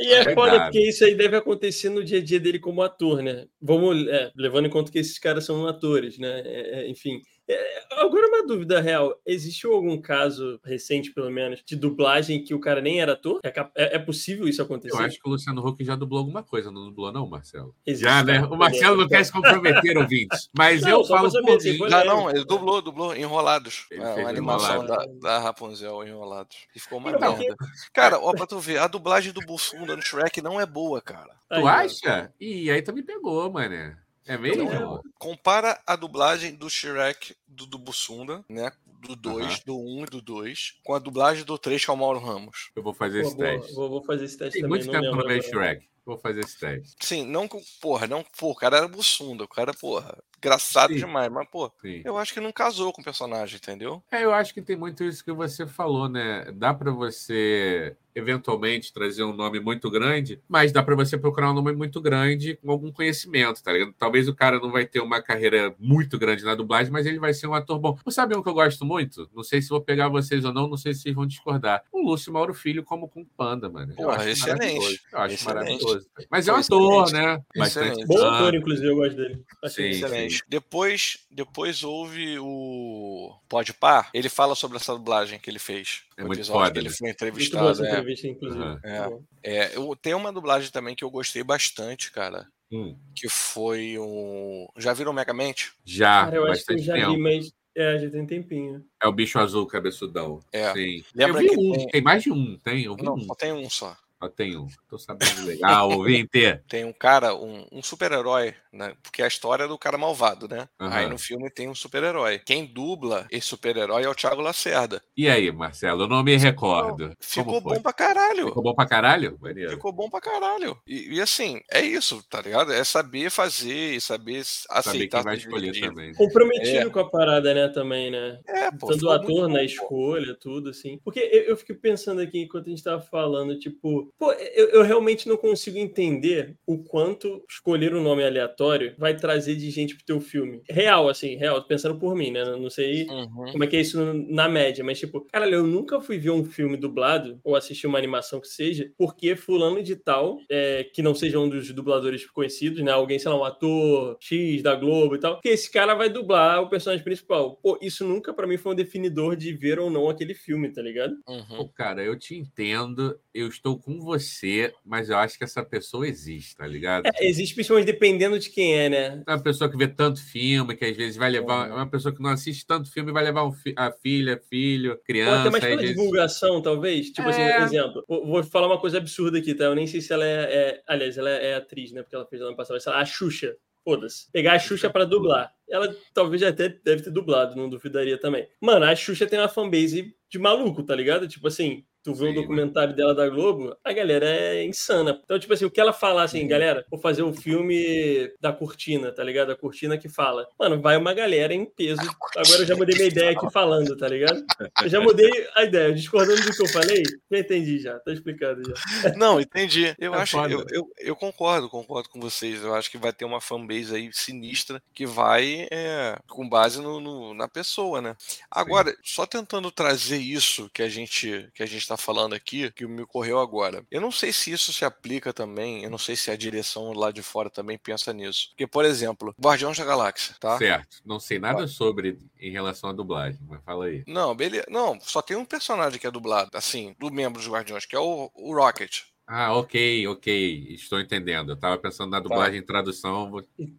E é Cuidado. foda porque isso aí deve acontecer no dia a dia dele como ator, né? Vamos, é, levando em conta que esses caras são atores, né? É, é, enfim. É, agora uma dúvida real: existiu algum caso recente, pelo menos, de dublagem que o cara nem era ator? É, é- é possível isso acontecer? Eu acho que o Luciano Huck já dublou alguma coisa, não dublou, não, Marcelo? Existe, Já, né? tá? O Marcelo não quer se comprometer, ouvintes. Mas Não, eu falo por mim. Já não, ele dublou, dublou, Enrolados. Ele É, fez uma animação da, da Rapunzel, Enrolados. E ficou uma Então, merda. Cara, ó, pra tu ver, a dublagem do Bussunda no Shrek não é boa, cara. Aí, Tu ó. acha? Ih, aí tu me pegou, mané. É mesmo? Não é. Compara a dublagem do Shrek do, do Bussunda, né? Do 2, Aham. do 1 um e do 2, com a dublagem do 3, que é o Mauro Ramos. Eu vou fazer esse boa, teste. vou, vou fazer esse teste Tem também. muito tempo que eu não vejo. Shrek. Vou fazer esse teste. Sim, não com. Porra, não. Pô, o cara era Bussunda, o cara, porra, engraçado Sim. demais, mas, pô, Sim. eu acho que não casou com o personagem, entendeu? É, eu acho que tem muito isso que você falou, né? Dá para você eventualmente trazer um nome muito grande, mas dá para você procurar um nome muito grande com algum conhecimento, tá ligado? Talvez o cara não vai ter uma carreira muito grande na dublagem, mas ele vai ser um ator bom. Você sabe um que eu gosto muito? Não sei se vou pegar vocês ou não, não sei se vocês vão discordar. O Lúcio Mauro Filho como Kung Panda, mano. Eu Porra, acho excelente. Eu acho Excelente. maravilhoso. Mas é um ator, né? Excelente. Bom ator, inclusive, eu gosto dele. Achei Sim. Excelente. Depois, depois houve o Pode Par. Ele fala sobre essa dublagem que ele fez. É O muito episódio foda, que ele né? foi Muito boa entrevistado. É, entrevista, inclusive. Aham. É. É, eu, tem uma dublagem também que eu gostei bastante, cara. Hum, Que foi o. Já viram Megamente? já, Cara, eu acho que eu já tempo. vi, mas é, já tem tempinho. É o bicho azul cabeçudão. É. Sim. Lembra eu vi que um. tem- Tem... mais de um, tem? Eu vi Não, um. só tem um só. Tem um. Tô sabendo legal, ouvinte. Tem um cara, um, um super-herói, né? Porque a história é do cara malvado, né? Aham. Aí no filme tem um super-herói. Quem dubla esse super-herói é o Thiago Lacerda. E aí, Marcelo? Eu não me recordo. Ficou Como foi? bom pra caralho. Ficou bom pra caralho? Maneiro. Ficou bom pra caralho. E, e assim, é isso, tá ligado? É saber fazer e saber s- Saber aceitar. quem vai escolher também. Comprometido É. com a parada, né, também, né? É, pô. Tanto o ator bom, na pô. escolha, tudo, assim. Porque eu, eu fico pensando aqui, enquanto a gente tava falando, tipo, pô, eu, eu realmente não consigo entender o quanto escolher um nome aleatório vai trazer de gente pro teu filme. Real, assim, real, pensando por mim, né? Não sei Uhum. como é que é isso na média, mas tipo, caralho, eu nunca fui ver um filme dublado ou assistir uma animação que seja, porque fulano de tal, é, que não seja um dos dubladores conhecidos, né? Alguém, sei lá, um ator X da Globo e tal, que esse cara vai dublar o personagem principal. Pô, isso nunca pra mim foi um definidor de ver ou não aquele filme, tá ligado? Uhum. Pô, cara, eu te entendo, eu estou com você, mas eu acho que essa pessoa existe, tá ligado? É, existe principalmente dependendo de quem é, né? É uma pessoa que vê tanto filme, que às vezes vai levar. Uhum. É uma pessoa que não assiste tanto filme e vai levar um fi- a filha, filho, criança. até mais pela vezes- divulgação, talvez. Tipo assim, É. exemplo. Vou falar uma coisa absurda aqui, tá? Eu nem sei se ela é. é- aliás, ela é atriz, né? Porque ela fez ano passado. Mas sei lá, a Xuxa. Foda-se. Pegar a Xuxa pra dublar. Ela talvez até deve ter dublado, não duvidaria também. Mano, a Xuxa tem uma fanbase de maluco, tá ligado? Tipo assim, tu vê um Sim, documentário dela da Globo, a galera é insana. Então, tipo assim, o que ela fala assim, Uhum. galera, vou fazer o filme da cortina, tá ligado? A cortina que fala. Mano, vai uma galera em peso. Agora eu já mudei minha ideia aqui falando, tá ligado? Eu já mudei a ideia, discordando do que eu falei, já entendi já, tá explicado já. Não, entendi. Eu É acho, eu, eu, eu concordo, concordo com vocês. Eu acho que vai ter uma fanbase aí sinistra que vai é, com base no, no- na pessoa, né? Agora, só tentando trazer isso que a gente que a gente está falando aqui, que me ocorreu agora. Eu não sei se isso se aplica também, eu não sei se a direção lá de fora também pensa nisso. Porque, por exemplo, Guardiões da Galáxia, tá? Certo. Não sei nada sobre em relação à dublagem, mas fala aí. Não, beleza. Não, só tem um personagem que é dublado, assim, do membro dos Guardiões, que é o, o Rocket. Ah, ok, ok. Estou entendendo. Eu estava pensando na dublagem e tradução.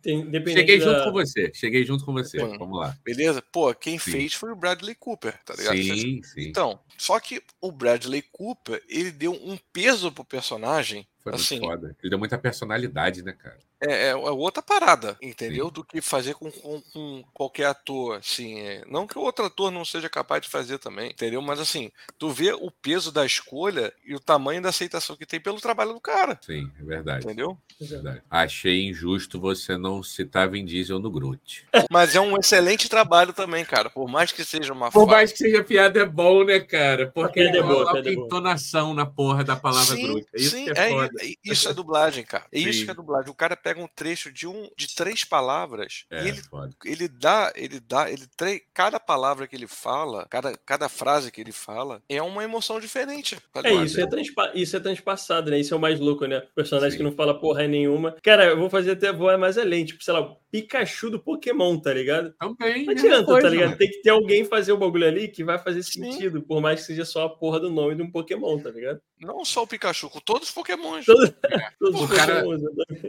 Tem- Cheguei junto da- com você. Cheguei junto com você. Hum. Vamos lá. Beleza? Pô, quem Sim. fez foi o Bradley Cooper, tá ligado? Sim, sim. Então, só que o Bradley Cooper, ele deu um peso pro personagem, Foi muito assim, foda. Ele deu muita personalidade, né, cara? é, é outra parada, entendeu? Do que fazer com, com- com qualquer ator, assim. é, não que o outro ator não seja capaz de fazer também, entendeu? Mas assim, tu vê o peso da escolha e o tamanho da aceitação que tem pelo trabalho do cara, Sim, é verdade. entendeu? é verdade. Achei injusto você não citar Vin Diesel no Groot. Mas é um excelente trabalho também, cara. Por mais que seja uma Por mais que seja piada, é bom, né, cara? Porque é ele boa, é entonação na porra da palavra Sim, Groot. É isso sim, que é, é, foda. Isso é dublagem, cara. É isso Sim. que é dublagem. O cara pega um trecho de um de três palavras É, e ele foda. ele dá, ele dá, ele tre... cada palavra que ele fala, cada, cada frase que ele fala é uma emoção diferente. tá É, isso é, transpa... isso é transpassado, né? Isso é o mais louco, né? O personagem Sim. que não fala porra nenhuma. Cara, eu vou fazer até voar mais além. Tipo, sei lá, o Pikachu do Pokémon, tá ligado? Também. Não mesma adianta, coisa, tá ligado? mano. Tem que ter alguém fazer o bagulho ali que vai fazer Sim. sentido, por mais que seja só a porra do nome de um Pokémon, tá ligado? Não só o Pikachu, com todos os Pokémons. Todo- É. O cara- né?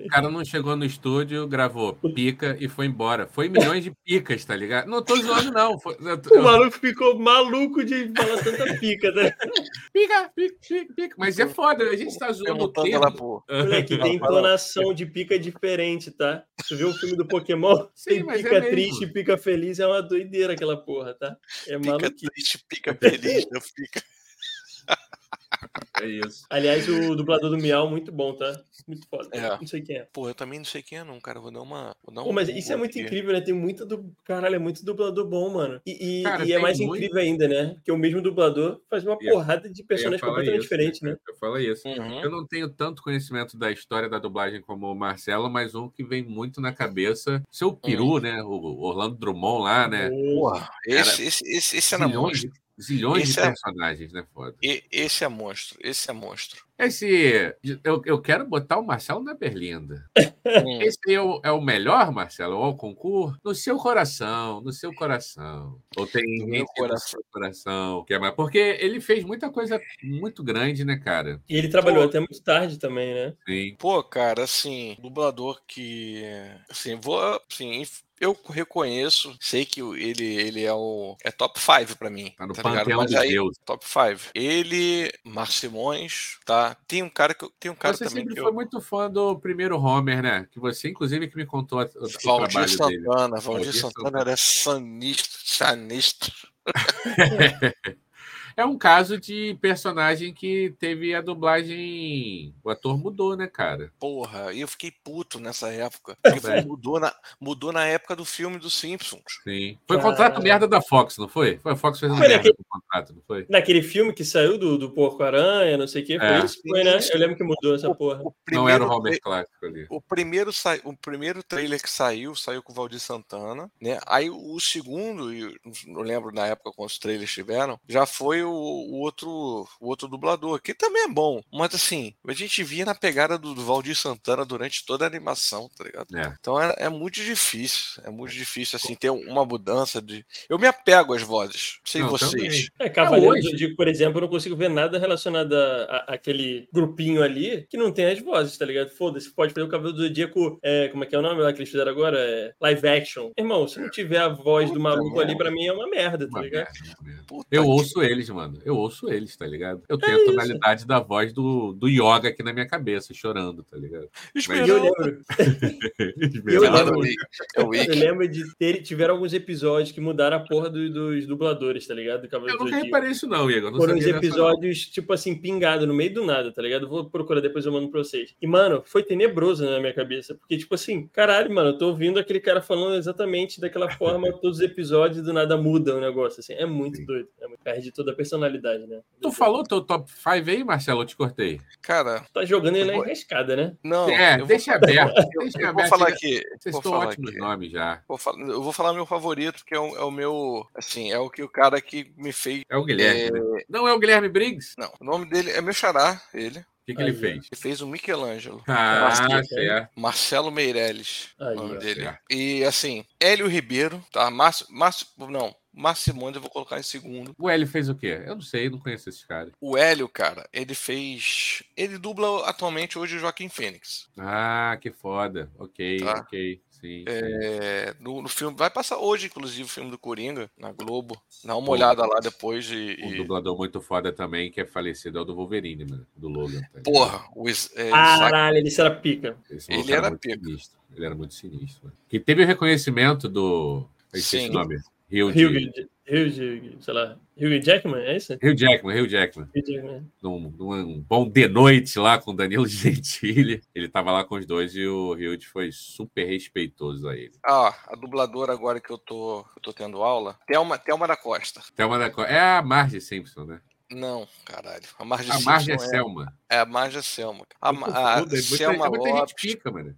O cara não chegou no estúdio, gravou pica e foi embora. Foi milhões de picas, tá ligado? Não tô zoando, não. Foi- eu- O maluco ficou maluco de falar tanta pica, ligado? Pica, pica, pica, pica. Mas é foda, a gente tá zoando o lá pro. Moleque, tem entonação de pica diferente, tá? Tu viu o filme do Pokémon? Sim, tem mas é pica mesmo. triste pica feliz, é uma doideira aquela porra, tá? É Pica maluquice. triste, pica feliz, não fica. É isso. Aliás, o dublador do Miau, muito bom, tá? Muito foda. É. Não sei quem é. Pô, eu também não sei quem é, não, cara. Vou dar uma. Vou dar Pô, um mas isso é muito aqui. incrível, né? Tem muita do. Caralho, é muito dublador bom, mano. E, e- Cara, e é mais muito. incrível ainda, né? Que o mesmo dublador faz uma Eu porrada de personagens completamente isso, diferentes, né? Eu falo isso. Uhum. Eu não tenho tanto conhecimento da história da dublagem como o Marcelo, mas um que vem muito na cabeça. Seu peru, né? O Orlando Drummond lá, né? Porra, esse, esse, esse, esse é na Zilhões, monstro. de, Esse é- personagens, né? Foda. Esse é monstro. Esse é monstro. Esse. Eu, eu quero botar o Marcelo na berlinda. Hum. Esse é o, é o melhor, Marcelo? Ou o concurso? No seu coração, no seu coração. Ou tem No gente meu no coração. seu coração que é mais. Porque ele fez muita coisa muito grande, né, cara? E ele trabalhou Pô. até muito tarde também, né? Sim. Pô, cara, assim, dublador que. Assim, vou. Assim, eu reconheço, sei que ele, ele é o. É top 5 pra mim. Tá no ligado? panteão dos aí, deuses. top 5. Ele, Marcimões, tá? Tem um cara que. Tem um cara Você também sempre que foi eu. muito fã do primeiro Homer, né? Que você, inclusive, que me contou a- o, Valdir. Santana. Valdir Santana era sanistro, sanistro. É um caso de personagem que teve a dublagem. O ator mudou, né, cara? Porra, e eu fiquei puto nessa época. É. mudou, na, mudou na época do filme dos Simpsons. Sim. Foi Caralho. contrato merda da Fox, não foi? Foi a Fox fazendo Foi merda naquele- com o contrato, não foi? Naquele filme que saiu do, do Porco-Aranha, não sei o que, foi É. isso? Foi, né? Eu lembro que mudou essa porra. O Não era o primeiro Homer clássico ali. O primeiro, sai- o primeiro trailer que saiu, saiu com o Valdir Santana, né? Aí o segundo, eu não lembro na época quantos trailers tiveram, já foi o, o outro o outro dublador, que também é bom. Mas assim, a gente via na pegada do, do Valdir Santana durante toda a animação, tá ligado? É. Então é, é muito difícil, é muito difícil assim ter uma mudança de. Eu me apego às vozes, Não, vocês. também. É, Cavaleiro hoje- do Zodíaco, por exemplo, eu não consigo ver nada relacionado àquele grupinho ali que não tem as vozes, tá ligado? Foda-se, pode fazer o Cavaleiro do Zodíaco, é, como é que é o nome lá que eles fizeram agora? É, live action. Irmão, se não tiver a voz do Puta maluco ali, pra mim é uma merda, tá Uma ligado? merda, Eu ouço eles, mano. Eu ouço eles, tá ligado? Eu tenho a É isso. tonalidade da voz do, do yoga aqui na minha cabeça, chorando, tá ligado? E eu lembro, Esmeralda lembro. Eu lembro de ter, tiveram alguns episódios que mudaram a porra do- dos dubladores, tá ligado? Do Eu nunca Zodíaco. reparei isso, não, Igor. Não Foram uns não. episódios, tipo assim, pingado no meio do nada, tá ligado? Vou procurar depois eu mando pra vocês. E, mano, foi tenebroso na minha cabeça. Porque, tipo assim, caralho, mano, eu tô ouvindo aquele cara falando exatamente daquela forma, todos os episódios do nada muda o negócio. Assim, é muito Sim. doido. É muito- Perde toda a personalidade, né? Tu falou teu top 5 aí, Marcelo? Eu te cortei. Cara. Tá jogando ele na enrascada, né? Não. É, deixa vou... aberto. Deixa eu aberto. vou falar aqui. Vocês estão ótimos aqui. nomes já. Vou falar, eu vou falar meu favorito, que é o, é o, meu. Assim, é o que o cara que me fez. É o Guilherme. É... Né? Não é o Guilherme Briggs? Não. O nome dele é meu xará, ele. O que, que ele fez? Ele fez o Michelangelo. Ah, Marcelo, certo. Marcelo Meirelles. Aí, nome dele. Certo. E assim, Hélio Ribeiro, tá? Márcio. Márcio não, Marcimondes eu vou colocar em segundo. O Hélio fez o quê? Eu não sei, não conheço esse cara. O Hélio, cara, ele fez. Ele dubla atualmente hoje o Joaquim Fênix. Ah, que foda. Ok, tá? ok. Sim, é, no, no, filme, vai passar hoje, inclusive, o filme do Coringa, na Globo. Dá uma Pô, olhada lá depois. E, um dublador muito foda também, que é falecido, é o do Wolverine, mano, do Logan. Tá Porra, o é, Caralho, ele era pica. Ele era, pica. Sinistro. Ele era muito sinistro. Mano. Que teve o reconhecimento do. Esse nome. Rio de... Hugh, sei lá, Hugh Jackman, é isso? Hugh Jackman, Hugh Jackman. Hugh Jackman. Num, num bom de noite lá com Danilo Gentili. Ele tava lá com os dois e o Hugh foi super respeitoso a ele. Ah, a dubladora agora que eu tô, eu tô tendo aula, Thelma, Thelma da Costa. Thelma da Costa. É a Marge Simpson, né? Não, caralho. A Marge, a Marge é, é Selma. É a Marge é Selma. A, a, a Selma muita, Lopes. Gente pica, mano.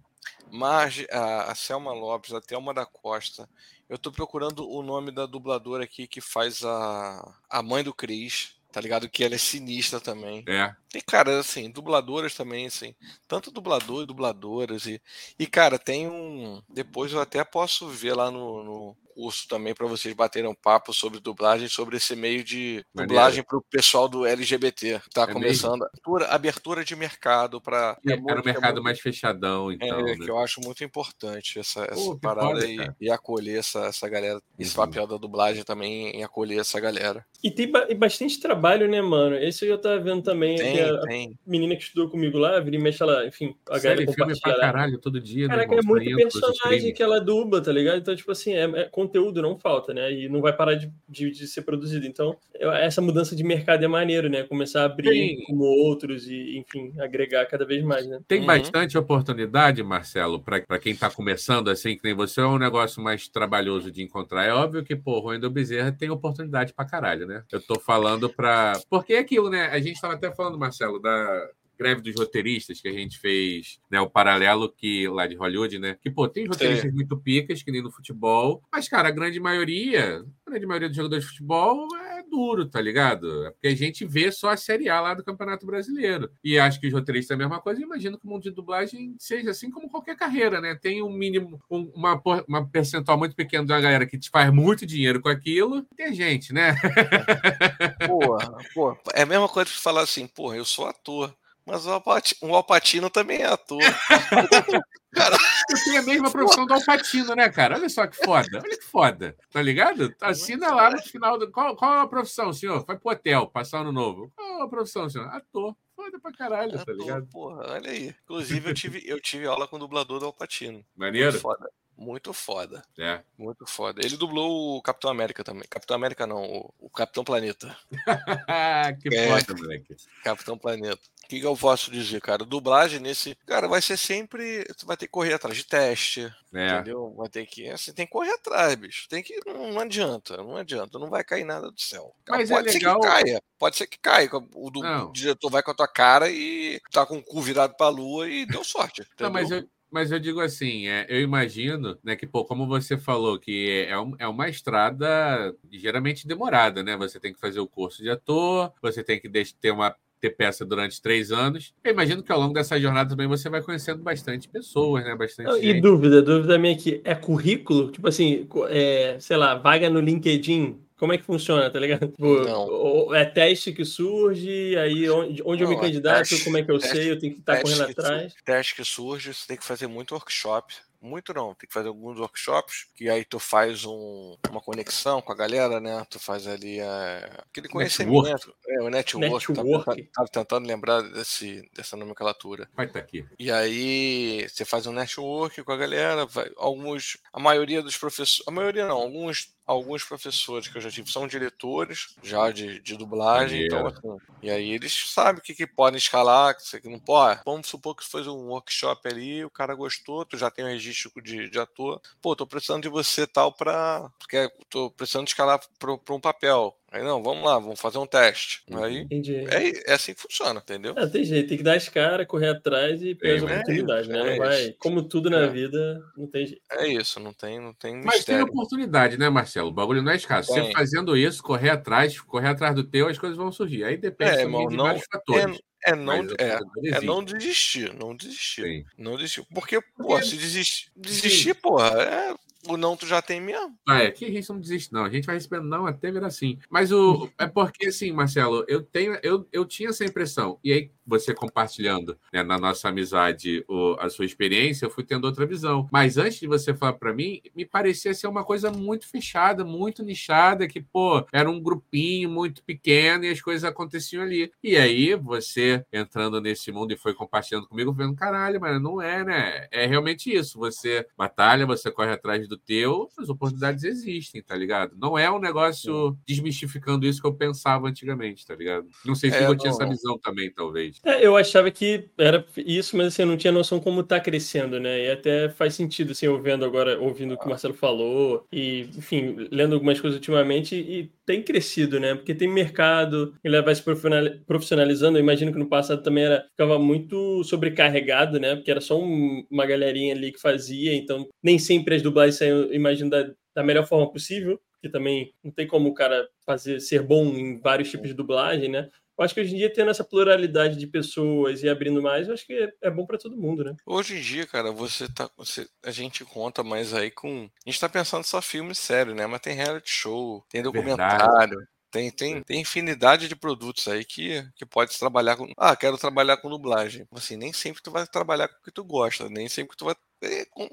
Marge, a, a Selma Lopes, a Thelma da Costa. Eu tô procurando o nome da dubladora aqui que faz a, a mãe do Cris. Tá ligado? Que ela é sinistra também. É. E, cara, assim, dubladoras também, assim. Tanto dublador e dubladoras. E, e cara, tem um. Depois eu até posso ver lá no, no curso também para vocês baterem um papo sobre dublagem, sobre esse meio de Maneiro. dublagem para o pessoal do LGBT. Tá é começando abertura, abertura de mercado para é, era o mercado mais fechadão, então. É, né? que eu acho muito importante essa, essa Pô, parada foda, e, e, acolher essa, essa galera. Esse uhum. papel da dublagem também em acolher essa galera. E tem ba bastante trabalho, né, mano? Esse eu tava vendo também. Tem, a, tem. menina que estudou comigo lá, vira e mexe ela, enfim, a galera filme pra caralho, todo dia. Caraca, né, é muito personagem que ela dubla, tá ligado? Então, tipo assim, é, é conteúdo não falta, né? E não vai parar de, de, de ser produzido. Então, eu, essa mudança de mercado é maneiro, né? Começar a abrir Tem... como outros e, enfim, agregar cada vez mais, né? Tem uhum. bastante oportunidade, Marcelo, para quem está começando assim, que nem você, é um negócio mais trabalhoso de encontrar. É óbvio que, pô, o Wendel Bezerra tem oportunidade para caralho, né? Eu tô falando para Porque é aquilo, né? A gente estava até falando, Marcelo, da greve dos roteiristas que a gente fez, né, o paralelo que lá de Hollywood, né, que pô, tem roteiristas Sim. muito picas que nem no futebol, mas cara, a grande maioria, a grande maioria dos jogadores de futebol é duro, tá ligado? É porque a gente vê só a Série A lá do Campeonato Brasileiro. E acho que os roteiristas é a mesma coisa, imagino que o mundo de dublagem seja assim como qualquer carreira, né? Tem um mínimo, um, uma, uma percentual muito pequena de uma galera que te faz muito dinheiro com aquilo, tem gente, né? Porra, porra, é a mesma coisa que falar assim, porra, eu sou ator. Mas o Alpatino, o Alpatino também é ator. cara, eu tenho a mesma profissão do Alpatino, né, cara? Olha só que foda. Olha que foda. Tá ligado? Assina lá no final. Do... Qual, qual é a profissão, senhor? Vai pro hotel, passar ano novo. Qual é a profissão, senhor? Ator. Foda pra caralho, tá ator, tá ligado? Porra, olha aí. Inclusive, eu tive, eu tive aula com o dublador do Alpatino. Maneiro? Muito foda. Muito foda. É. Muito foda. Ele dublou o Capitão América também. Capitão América não, o, o Capitão Planeta. que é, foda, moleque. Capitão Planeta. O que, que, eu posso dizer, cara? Dublagem nesse. Cara, vai ser sempre. Você vai ter que correr atrás de teste. É. Entendeu? Vai ter que. Você tem que correr atrás, bicho. Tem que. Não, não adianta, não adianta. Não vai cair nada do céu. Mas pode é legal... ser que caia. Pode ser que caia. O, do, o diretor vai com a tua cara e tá com o cu virado pra lua e deu sorte. Não, mas eu, mas eu digo assim, é, eu imagino, né, que, pô, como você falou, que é, é, um, é uma estrada ligeiramente demorada, né? Você tem que fazer o curso de ator, você tem que ter uma ter peça durante três anos. Eu imagino que ao longo dessa jornada também você vai conhecendo bastante pessoas, né? Bastante E gente. dúvida, dúvida minha aqui, é currículo? Tipo assim, é, sei lá, vaga no LinkedIn, como é que funciona, tá ligado? Tipo, não. É teste que surge, aí onde, onde não, eu me candidato, teste, como é que eu teste, sei, eu tenho que estar tá correndo atrás. Teste que surge, você tem que fazer muito workshop, muito não, tem que fazer alguns workshops, que aí tu faz um, uma conexão com a galera, né? Tu faz ali é, aquele conhecimento, network. é, o network. network. Tava, tentando lembrar desse, dessa nomenclatura. Vai estar tá aqui. E aí você faz um network com a galera, vai, alguns, a maioria dos professores, a maioria não, alguns alguns professores que eu já tive são diretores já de, de dublagem, então, assim, e aí eles sabem o que, que podem escalar, que, que não pode. Vamos supor que fez um workshop ali, o cara gostou, tu já tem um registro de, de ator, pô, tô precisando de você tal para porque tô precisando escalar para um papel. Aí não, vamos lá, vamos fazer um teste. Uhum. Aí Entendi. é, é assim que funciona, entendeu? Ah, tem jeito, tem que dar as caras, correr atrás e pegar as É, oportunidades, né? é Não vai, como tudo na É. vida, não tem jeito. É isso, não tem, não tem Mas tem mistério. oportunidade, né, Marcelo? O bagulho não é escasso. Você Tem. fazendo isso, correr atrás, correr atrás do teu, as coisas vão surgir. Aí depende É, irmão, de não- vários fatores. É não, Mas é, é não desistir, não desistir. Sim. Não desistir. Porque, pô, se desistir, desistir, porra, é, o não tu já tem mesmo. Ah, é, que a gente não desiste, não. A gente vai recebendo não até virar assim. Mas o. É porque, assim, Marcelo, eu tenho. Eu, eu tinha essa impressão. E aí, você compartilhando né, na nossa amizade o- a sua experiência, eu fui tendo outra visão. Mas antes de você falar para mim, me parecia ser uma coisa muito fechada, muito nichada, que, pô, era um grupinho muito pequeno e as coisas aconteciam ali. E aí, você entrando nesse mundo e foi compartilhando comigo, vendo, caralho, mas não é, né? É realmente isso. Você batalha, você corre atrás do teu, as oportunidades existem, tá ligado? Não é um negócio desmistificando isso que eu pensava antigamente, tá ligado? Não sei se É, eu tinha não. essa visão também, talvez. É, eu achava que era isso, mas assim, eu não tinha noção como tá crescendo, né? E até faz sentido, assim, eu vendo agora, ouvindo o que o Marcelo falou, e, enfim, lendo algumas coisas ultimamente, e tem crescido, né? Porque tem mercado, ele vai se profissionali- profissionalizando. Eu imagino que no passado também era, ficava muito sobrecarregado, né? Porque era só um- uma galerinha ali que fazia, então nem sempre as dublagens saíam, eu imagino, da, da melhor forma possível, porque também não tem como o cara fazer ser bom em vários tipos de dublagem, né? Eu acho que hoje em dia, tendo essa pluralidade de pessoas e abrindo mais, eu acho que é, é bom para todo mundo, né? Hoje em dia, cara, você tá. Você, a gente conta mais aí com. A gente tá pensando só filme sério, né? Mas tem reality show, tem documentário. Tem, tem, tem infinidade de produtos aí que, que pode trabalhar com. Ah, quero trabalhar com dublagem. Assim, nem sempre tu vai trabalhar com o que tu gosta, nem sempre tu vai. É, como,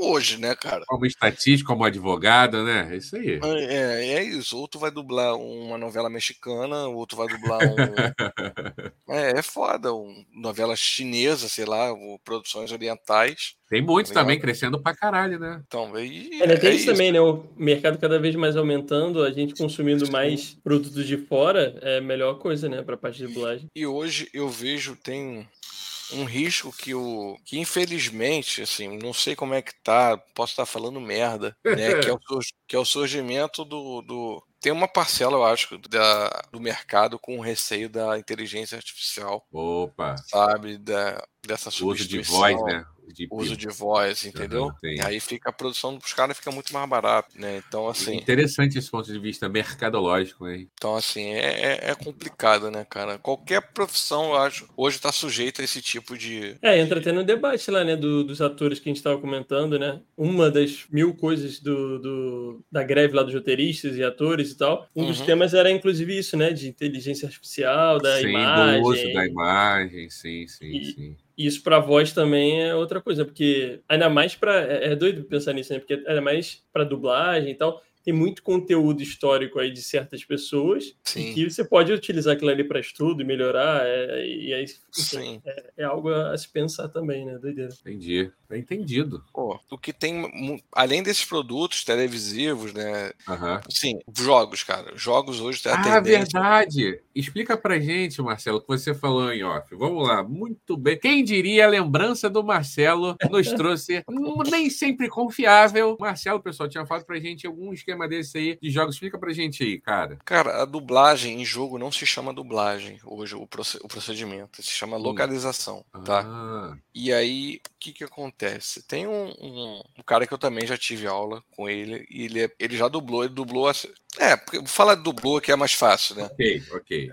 hoje, né, cara? Como estatístico, como advogado, né? É isso aí. É, é isso. Ou tu vai dublar uma novela mexicana, ou tu vai dublar um. é, é foda. Um, novela chinesa, sei lá, ou produções orientais. Tem muitos Legal. também crescendo pra caralho, né? Então, aí. É, né, tem é isso também, né? O mercado cada vez mais aumentando, a gente consumindo mais produtos de fora é a melhor coisa, né? Pra parte de dublagem. E hoje eu vejo tem um risco que o que infelizmente assim não sei como é que tá posso estar falando merda né que é o, que é o surgimento do, do tem uma parcela eu acho da, do mercado com receio da inteligência artificial Opa, sabe da dessa uso de substituição voz, né? De uso de voz entendeu aí fica a produção dos caras fica muito mais barato né então assim Interessante esse ponto de vista mercadológico, hein? Então, assim, é, é- é complicado, né, cara? Qualquer profissão, eu acho, hoje tá sujeita a esse tipo de. É, entra até no debate lá, né? do- dos atores que a gente estava comentando, né? Uma das mil coisas do, do- da greve lá dos roteiristas e atores e tal. Um dos Uhum. temas era, inclusive, isso, né? De inteligência artificial, da sim, imagem. do uso da imagem, sim, sim, E- sim. Isso pra voz também é outra coisa, porque ainda mais pra. É, é doido pensar nisso, né? Porque ainda mais pra dublagem e tal. Tem muito conteúdo histórico aí de certas pessoas Sim. e que você pode utilizar aquilo ali para estudo e melhorar. é- e aí, enfim, Sim. é, é algo a se pensar também, né? Doideira. Entendi. Tá entendido. Pô, o que tem, além desses produtos televisivos, né? Aham. Sim, jogos, cara. Jogos hoje tem a Ah, verdade. Explica pra gente, Marcelo, o que você falou em off. Vamos lá, muito bem. Quem diria a lembrança do Marcelo nos trouxe nem sempre confiável. Marcelo, pessoal, tinha falado pra gente algum esquema desse aí de jogos. Explica pra gente aí, cara. Cara, a dublagem em jogo não se chama dublagem hoje, o, proce- o procedimento. Se chama localização, tá? Ah, E aí, o que que acontece? Tem um, um, um cara que eu também já tive aula com ele, e ele, é- ele já dublou, ele dublou. a- É, porque fala dublou que é mais fácil, né? ok, ok,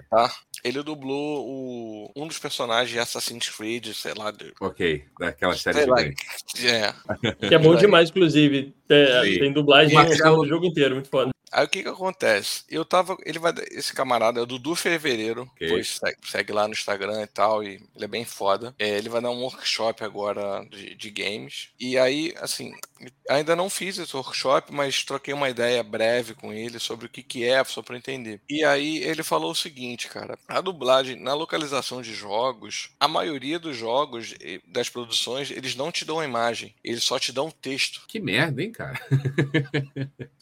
Ele dublou o, um dos personagens de Assassin's Creed, sei lá. de- ok. Daquela série sei lá. gigante. É. Que é bom demais, inclusive. Tem, Sim. tem dublagem Marcelo- no jogo inteiro, muito foda. Aí o que que acontece? Eu tava. Ele vai. Esse camarada é o Dudu Fevereiro. Ok. Depois segue, segue lá no Instagram e tal. E ele é bem foda. É, ele vai dar um workshop agora de, de games. E aí, assim, ainda não fiz esse workshop, mas troquei uma ideia breve com ele sobre o que, que é, só pra eu entender. E aí ele falou o seguinte, cara. A dublagem, na localização de jogos, a maioria dos jogos, das produções, eles não te dão a imagem. Eles só te dão texto. Que merda, hein, cara?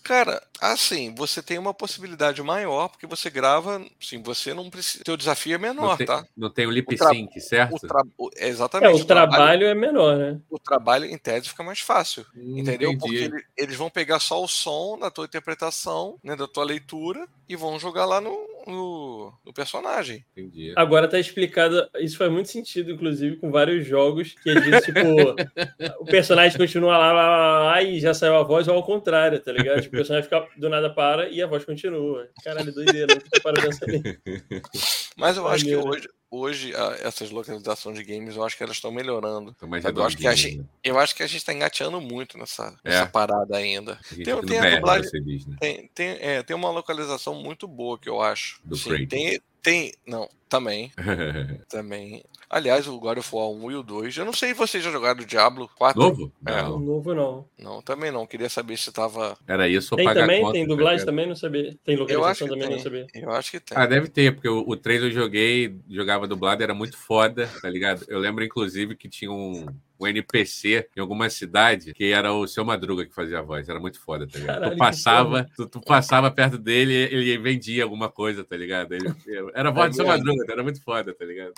Cara, assim, assim, você tem uma possibilidade maior, porque você grava, assim, você não precisa. Teu desafio é menor, não tem, tá? Não tem o lip sync, certo? O tra... Exatamente. É, o, o trabalho, trabalho, é menor, né? O trabalho, em tese, fica mais fácil. Hum, entendeu? entendi. Porque ele, eles vão pegar só o som da tua interpretação, né, da tua leitura, e vão jogar lá no, no, no personagem. Entendi. Agora tá explicado. Isso faz muito sentido, inclusive, com vários jogos que vezes, tipo, o personagem continua lá, lá, lá, lá, e já saiu a voz, ou ao contrário, tá ligado? Tipo, o personagem fica do nada para e a voz continua. Caralho, doideira, nunca para pensar nisso. Mas eu acho que hoje, hoje essas localizações de games, eu acho que elas estão melhorando. eu, acho que a gente, eu acho que a gente tá engateando muito nessa, É. nessa parada ainda. A Tem, fica tem no a dublagem. diz, né? Tem, tem, é, tem uma localização muito boa que eu acho. Do Sim, tem, tem. Não, também. Também. Aliás, o God of War 1 e o 2. Eu não sei se vocês já jogaram o Diablo 4. Novo? É. Não. Novo não. Não, também não. Queria saber se tava. Era isso ou Tem pagar também? conta, Tem dublagem também? Não sabia. Tem localização que também? Não tem. sabia. Eu acho que tem. Ah, deve ter, porque o, o 3 eu joguei, jogava dublado, era muito foda, tá ligado? Eu lembro, inclusive, que tinha um, um NPC em alguma cidade que era o seu Madruga que fazia a voz. Era muito foda, tá ligado? Caralho, tu passava, tu, tu passava perto dele ele vendia alguma coisa, tá ligado? Ele, era a voz do seu. Madruga, era muito foda, tá ligado?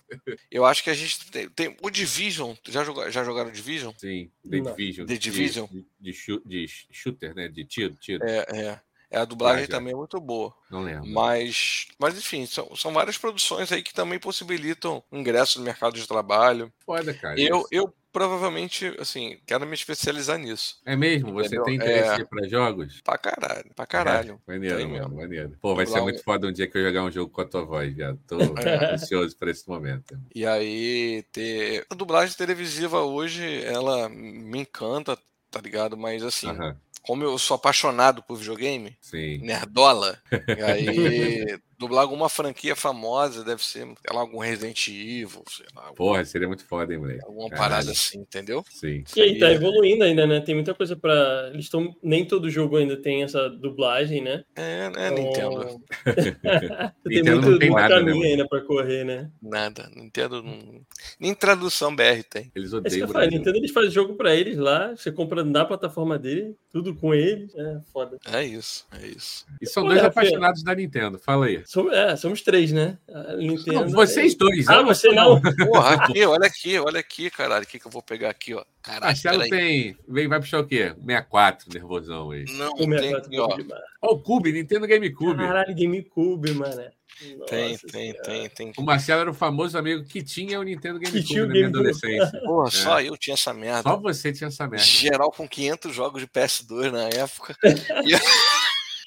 Eu acho que a gente tem. tem o Division. Já, joga, já jogaram Division? Sim, The Não. Division. The de- Division? De, de, chu- de shooter, né? De tiro, tiro. É, é. É, a dublagem Ah, também é muito boa. Não lembro. Mas, mas enfim, são, são várias produções aí que também possibilitam ingresso no mercado de trabalho. Foda, cara. Eu, isso. eu provavelmente, assim, quero me especializar nisso. É mesmo? Você Entendeu? tem interesse É. pra jogos? Pra caralho, pra caralho. É, maneiro, mano, mesmo. maneiro. Pô, vai ser Dublar muito um- foda um dia que eu jogar um jogo com a tua voz, viado. Tô ansioso por esse momento. E aí, ter... a dublagem televisiva hoje, ela me encanta, tá ligado? Mas assim, Aham, como eu sou apaixonado por videogame, sim. nerdola, e aí dublar alguma franquia famosa deve ser, sei lá, algum Resident Evil, sei lá, Porra, seria muito foda, hein, moleque? alguma Caralho. parada assim, entendeu? Sim. E aí, tá evoluindo ainda, né? Tem muita coisa pra. Eles estão. Nem todo jogo ainda tem essa dublagem, né? É, né, Então, Nintendo? tem Nintendo muito, não tem muito nada, né, caminho mano? ainda pra correr, né? Nada. Nintendo não. Nem tradução BR tem. Eles É isso que odeiam eu o falo, Brasil. Nintendo eles fazem jogo pra eles lá, você compra na plataforma dele, tudo com eles, é foda. É isso, é isso. E são Pô, dois apaixonados da Nintendo. Fala aí. Somos, é, somos três, né? Nintendo. Não, vocês dois. Ah, você não. Porra, aqui, olha aqui, olha aqui, caralho. O que, que eu vou pegar aqui, ó? Caralho, Marcelo tem. Vem, vai puxar o quê? 64, nervosão aí. Não, O tem 64 aqui, ó. demais. Ó, o Cube, Nintendo GameCube. Caralho, GameCube, mano. Tem, Nossa tem, Senhora. tem, tem. O Marcelo era o famoso amigo que tinha o Nintendo GameCube tinha o na minha GameCube. adolescência. Porra, só eu tinha essa merda. Só você tinha essa merda. Geral com 500 jogos de PS2 na época.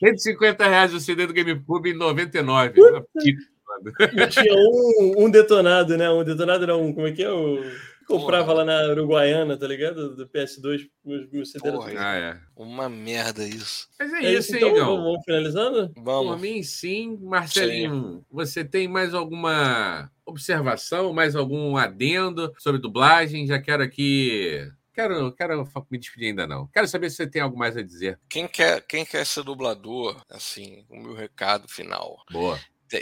150 reais o CD do GameCube em 99. Uma pica, mano. E tinha um, um detonado, né? Um detonado era um. Como é que é? O, comprava Porra. lá na Uruguaiana, tá ligado? Do PS2, meus, meus CD era Porra, tudo. Ah, é. Uma merda isso. Mas é, É isso, isso, hein, então, vamos, vamos finalizando? Por Vamos. mim, sim. Marcelinho, você tem mais alguma observação, mais algum adendo sobre dublagem? Já quero aqui. Quero, quero me despedir ainda não. Quero saber se você tem algo mais a dizer. Quem quer, quem quer ser dublador, assim, o meu recado final. Boa.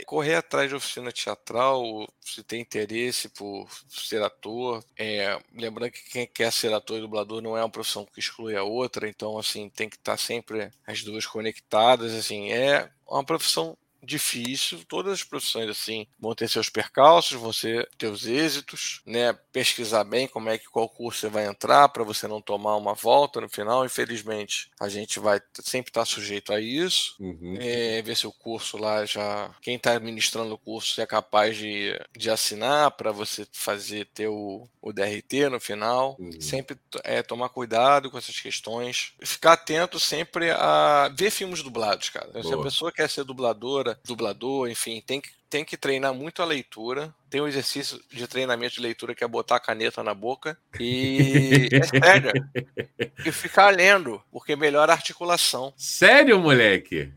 Correr atrás de oficina teatral, se tem interesse por ser ator. É, lembrando que quem quer ser ator e dublador não é uma profissão que exclui a outra, então assim tem que estar sempre as duas conectadas. Assim, é uma profissão difícil. Todas as profissões assim vão ter seus percalços, vão ser teus êxitos, né? Pesquisar bem como é que qual curso você vai entrar para você não tomar uma volta no final. Infelizmente, a gente vai sempre estar sujeito a isso. Uhum. É, ver se o curso lá já. Quem está administrando o curso é capaz de, de assinar para você fazer ter o, o DRT no final. Uhum. Sempre é, tomar cuidado com essas questões. Ficar atento sempre a ver filmes dublados, cara. Se a Boa. pessoa quer ser dubladora, dublador, enfim, tem que, tem que treinar muito a leitura. Tem um exercício de treinamento de leitura que é botar a caneta na boca. E é sério. E ficar lendo, porque melhora a articulação. Sério, moleque?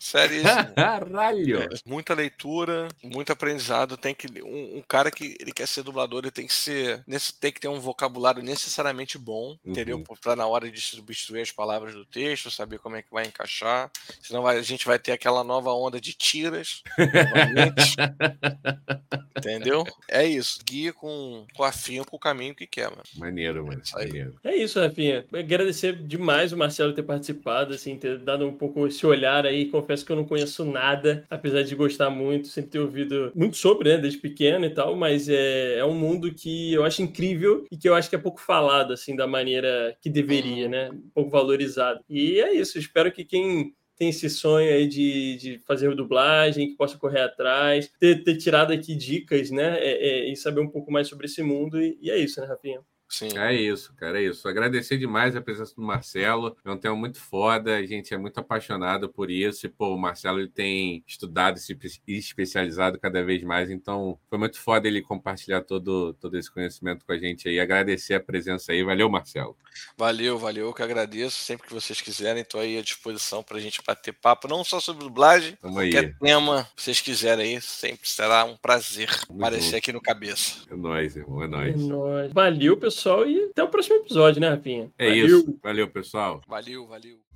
Sério. Caralho! É, muita leitura, muito aprendizado. Tem que um, um cara que ele quer ser dublador, ele tem que ser, nesse, tem que ter um vocabulário necessariamente bom, entendeu? Uhum. Para na hora de substituir as palavras do texto, saber como é que vai encaixar. Senão vai- a gente vai ter aquela nova onda de tiras. Entendeu? É isso. Guia com, com afinco o caminho que quer, mano. Maneiro, mano. Isso aí. Maneiro. É isso, Rafinha. Agradecer demais o Marcelo ter participado, assim, ter dado um pouco esse olhar aí. Confesso que eu não conheço nada, apesar de gostar muito, sempre ter ouvido muito sobre, né, desde pequeno e tal, mas é, é um mundo que eu acho incrível e que eu acho que é pouco falado, assim, da maneira que deveria, Uhum. né? Pouco valorizado. E é isso. Espero que quem tem esse sonho aí de, de fazer dublagem, que possa correr atrás, ter, ter tirado aqui dicas, né? é- é, e saber um pouco mais sobre esse mundo. E, e é isso, né, Rafinha? Sim. É isso, cara, é isso. Agradecer demais a presença do Marcelo. É um tema muito foda, a gente é muito apaixonado por isso. E, pô, o Marcelo ele tem estudado e se espe- especializado cada vez mais, então foi muito foda ele compartilhar todo, todo esse conhecimento com a gente aí. Agradecer a presença aí. Valeu, Marcelo. Valeu, valeu, eu que agradeço. Sempre que vocês quiserem, estou aí à disposição para a gente bater papo, não só sobre dublagem, Tamo aí. qualquer tema que vocês quiserem aí, sempre será um prazer Tamo aparecer junto. aqui no cabeça. É nóis, irmão, é É nóis. nóis. Valeu, pessoal, e até o próximo episódio, né, Rafinha? É Valeu. isso. Valeu, pessoal. Valeu, valeu.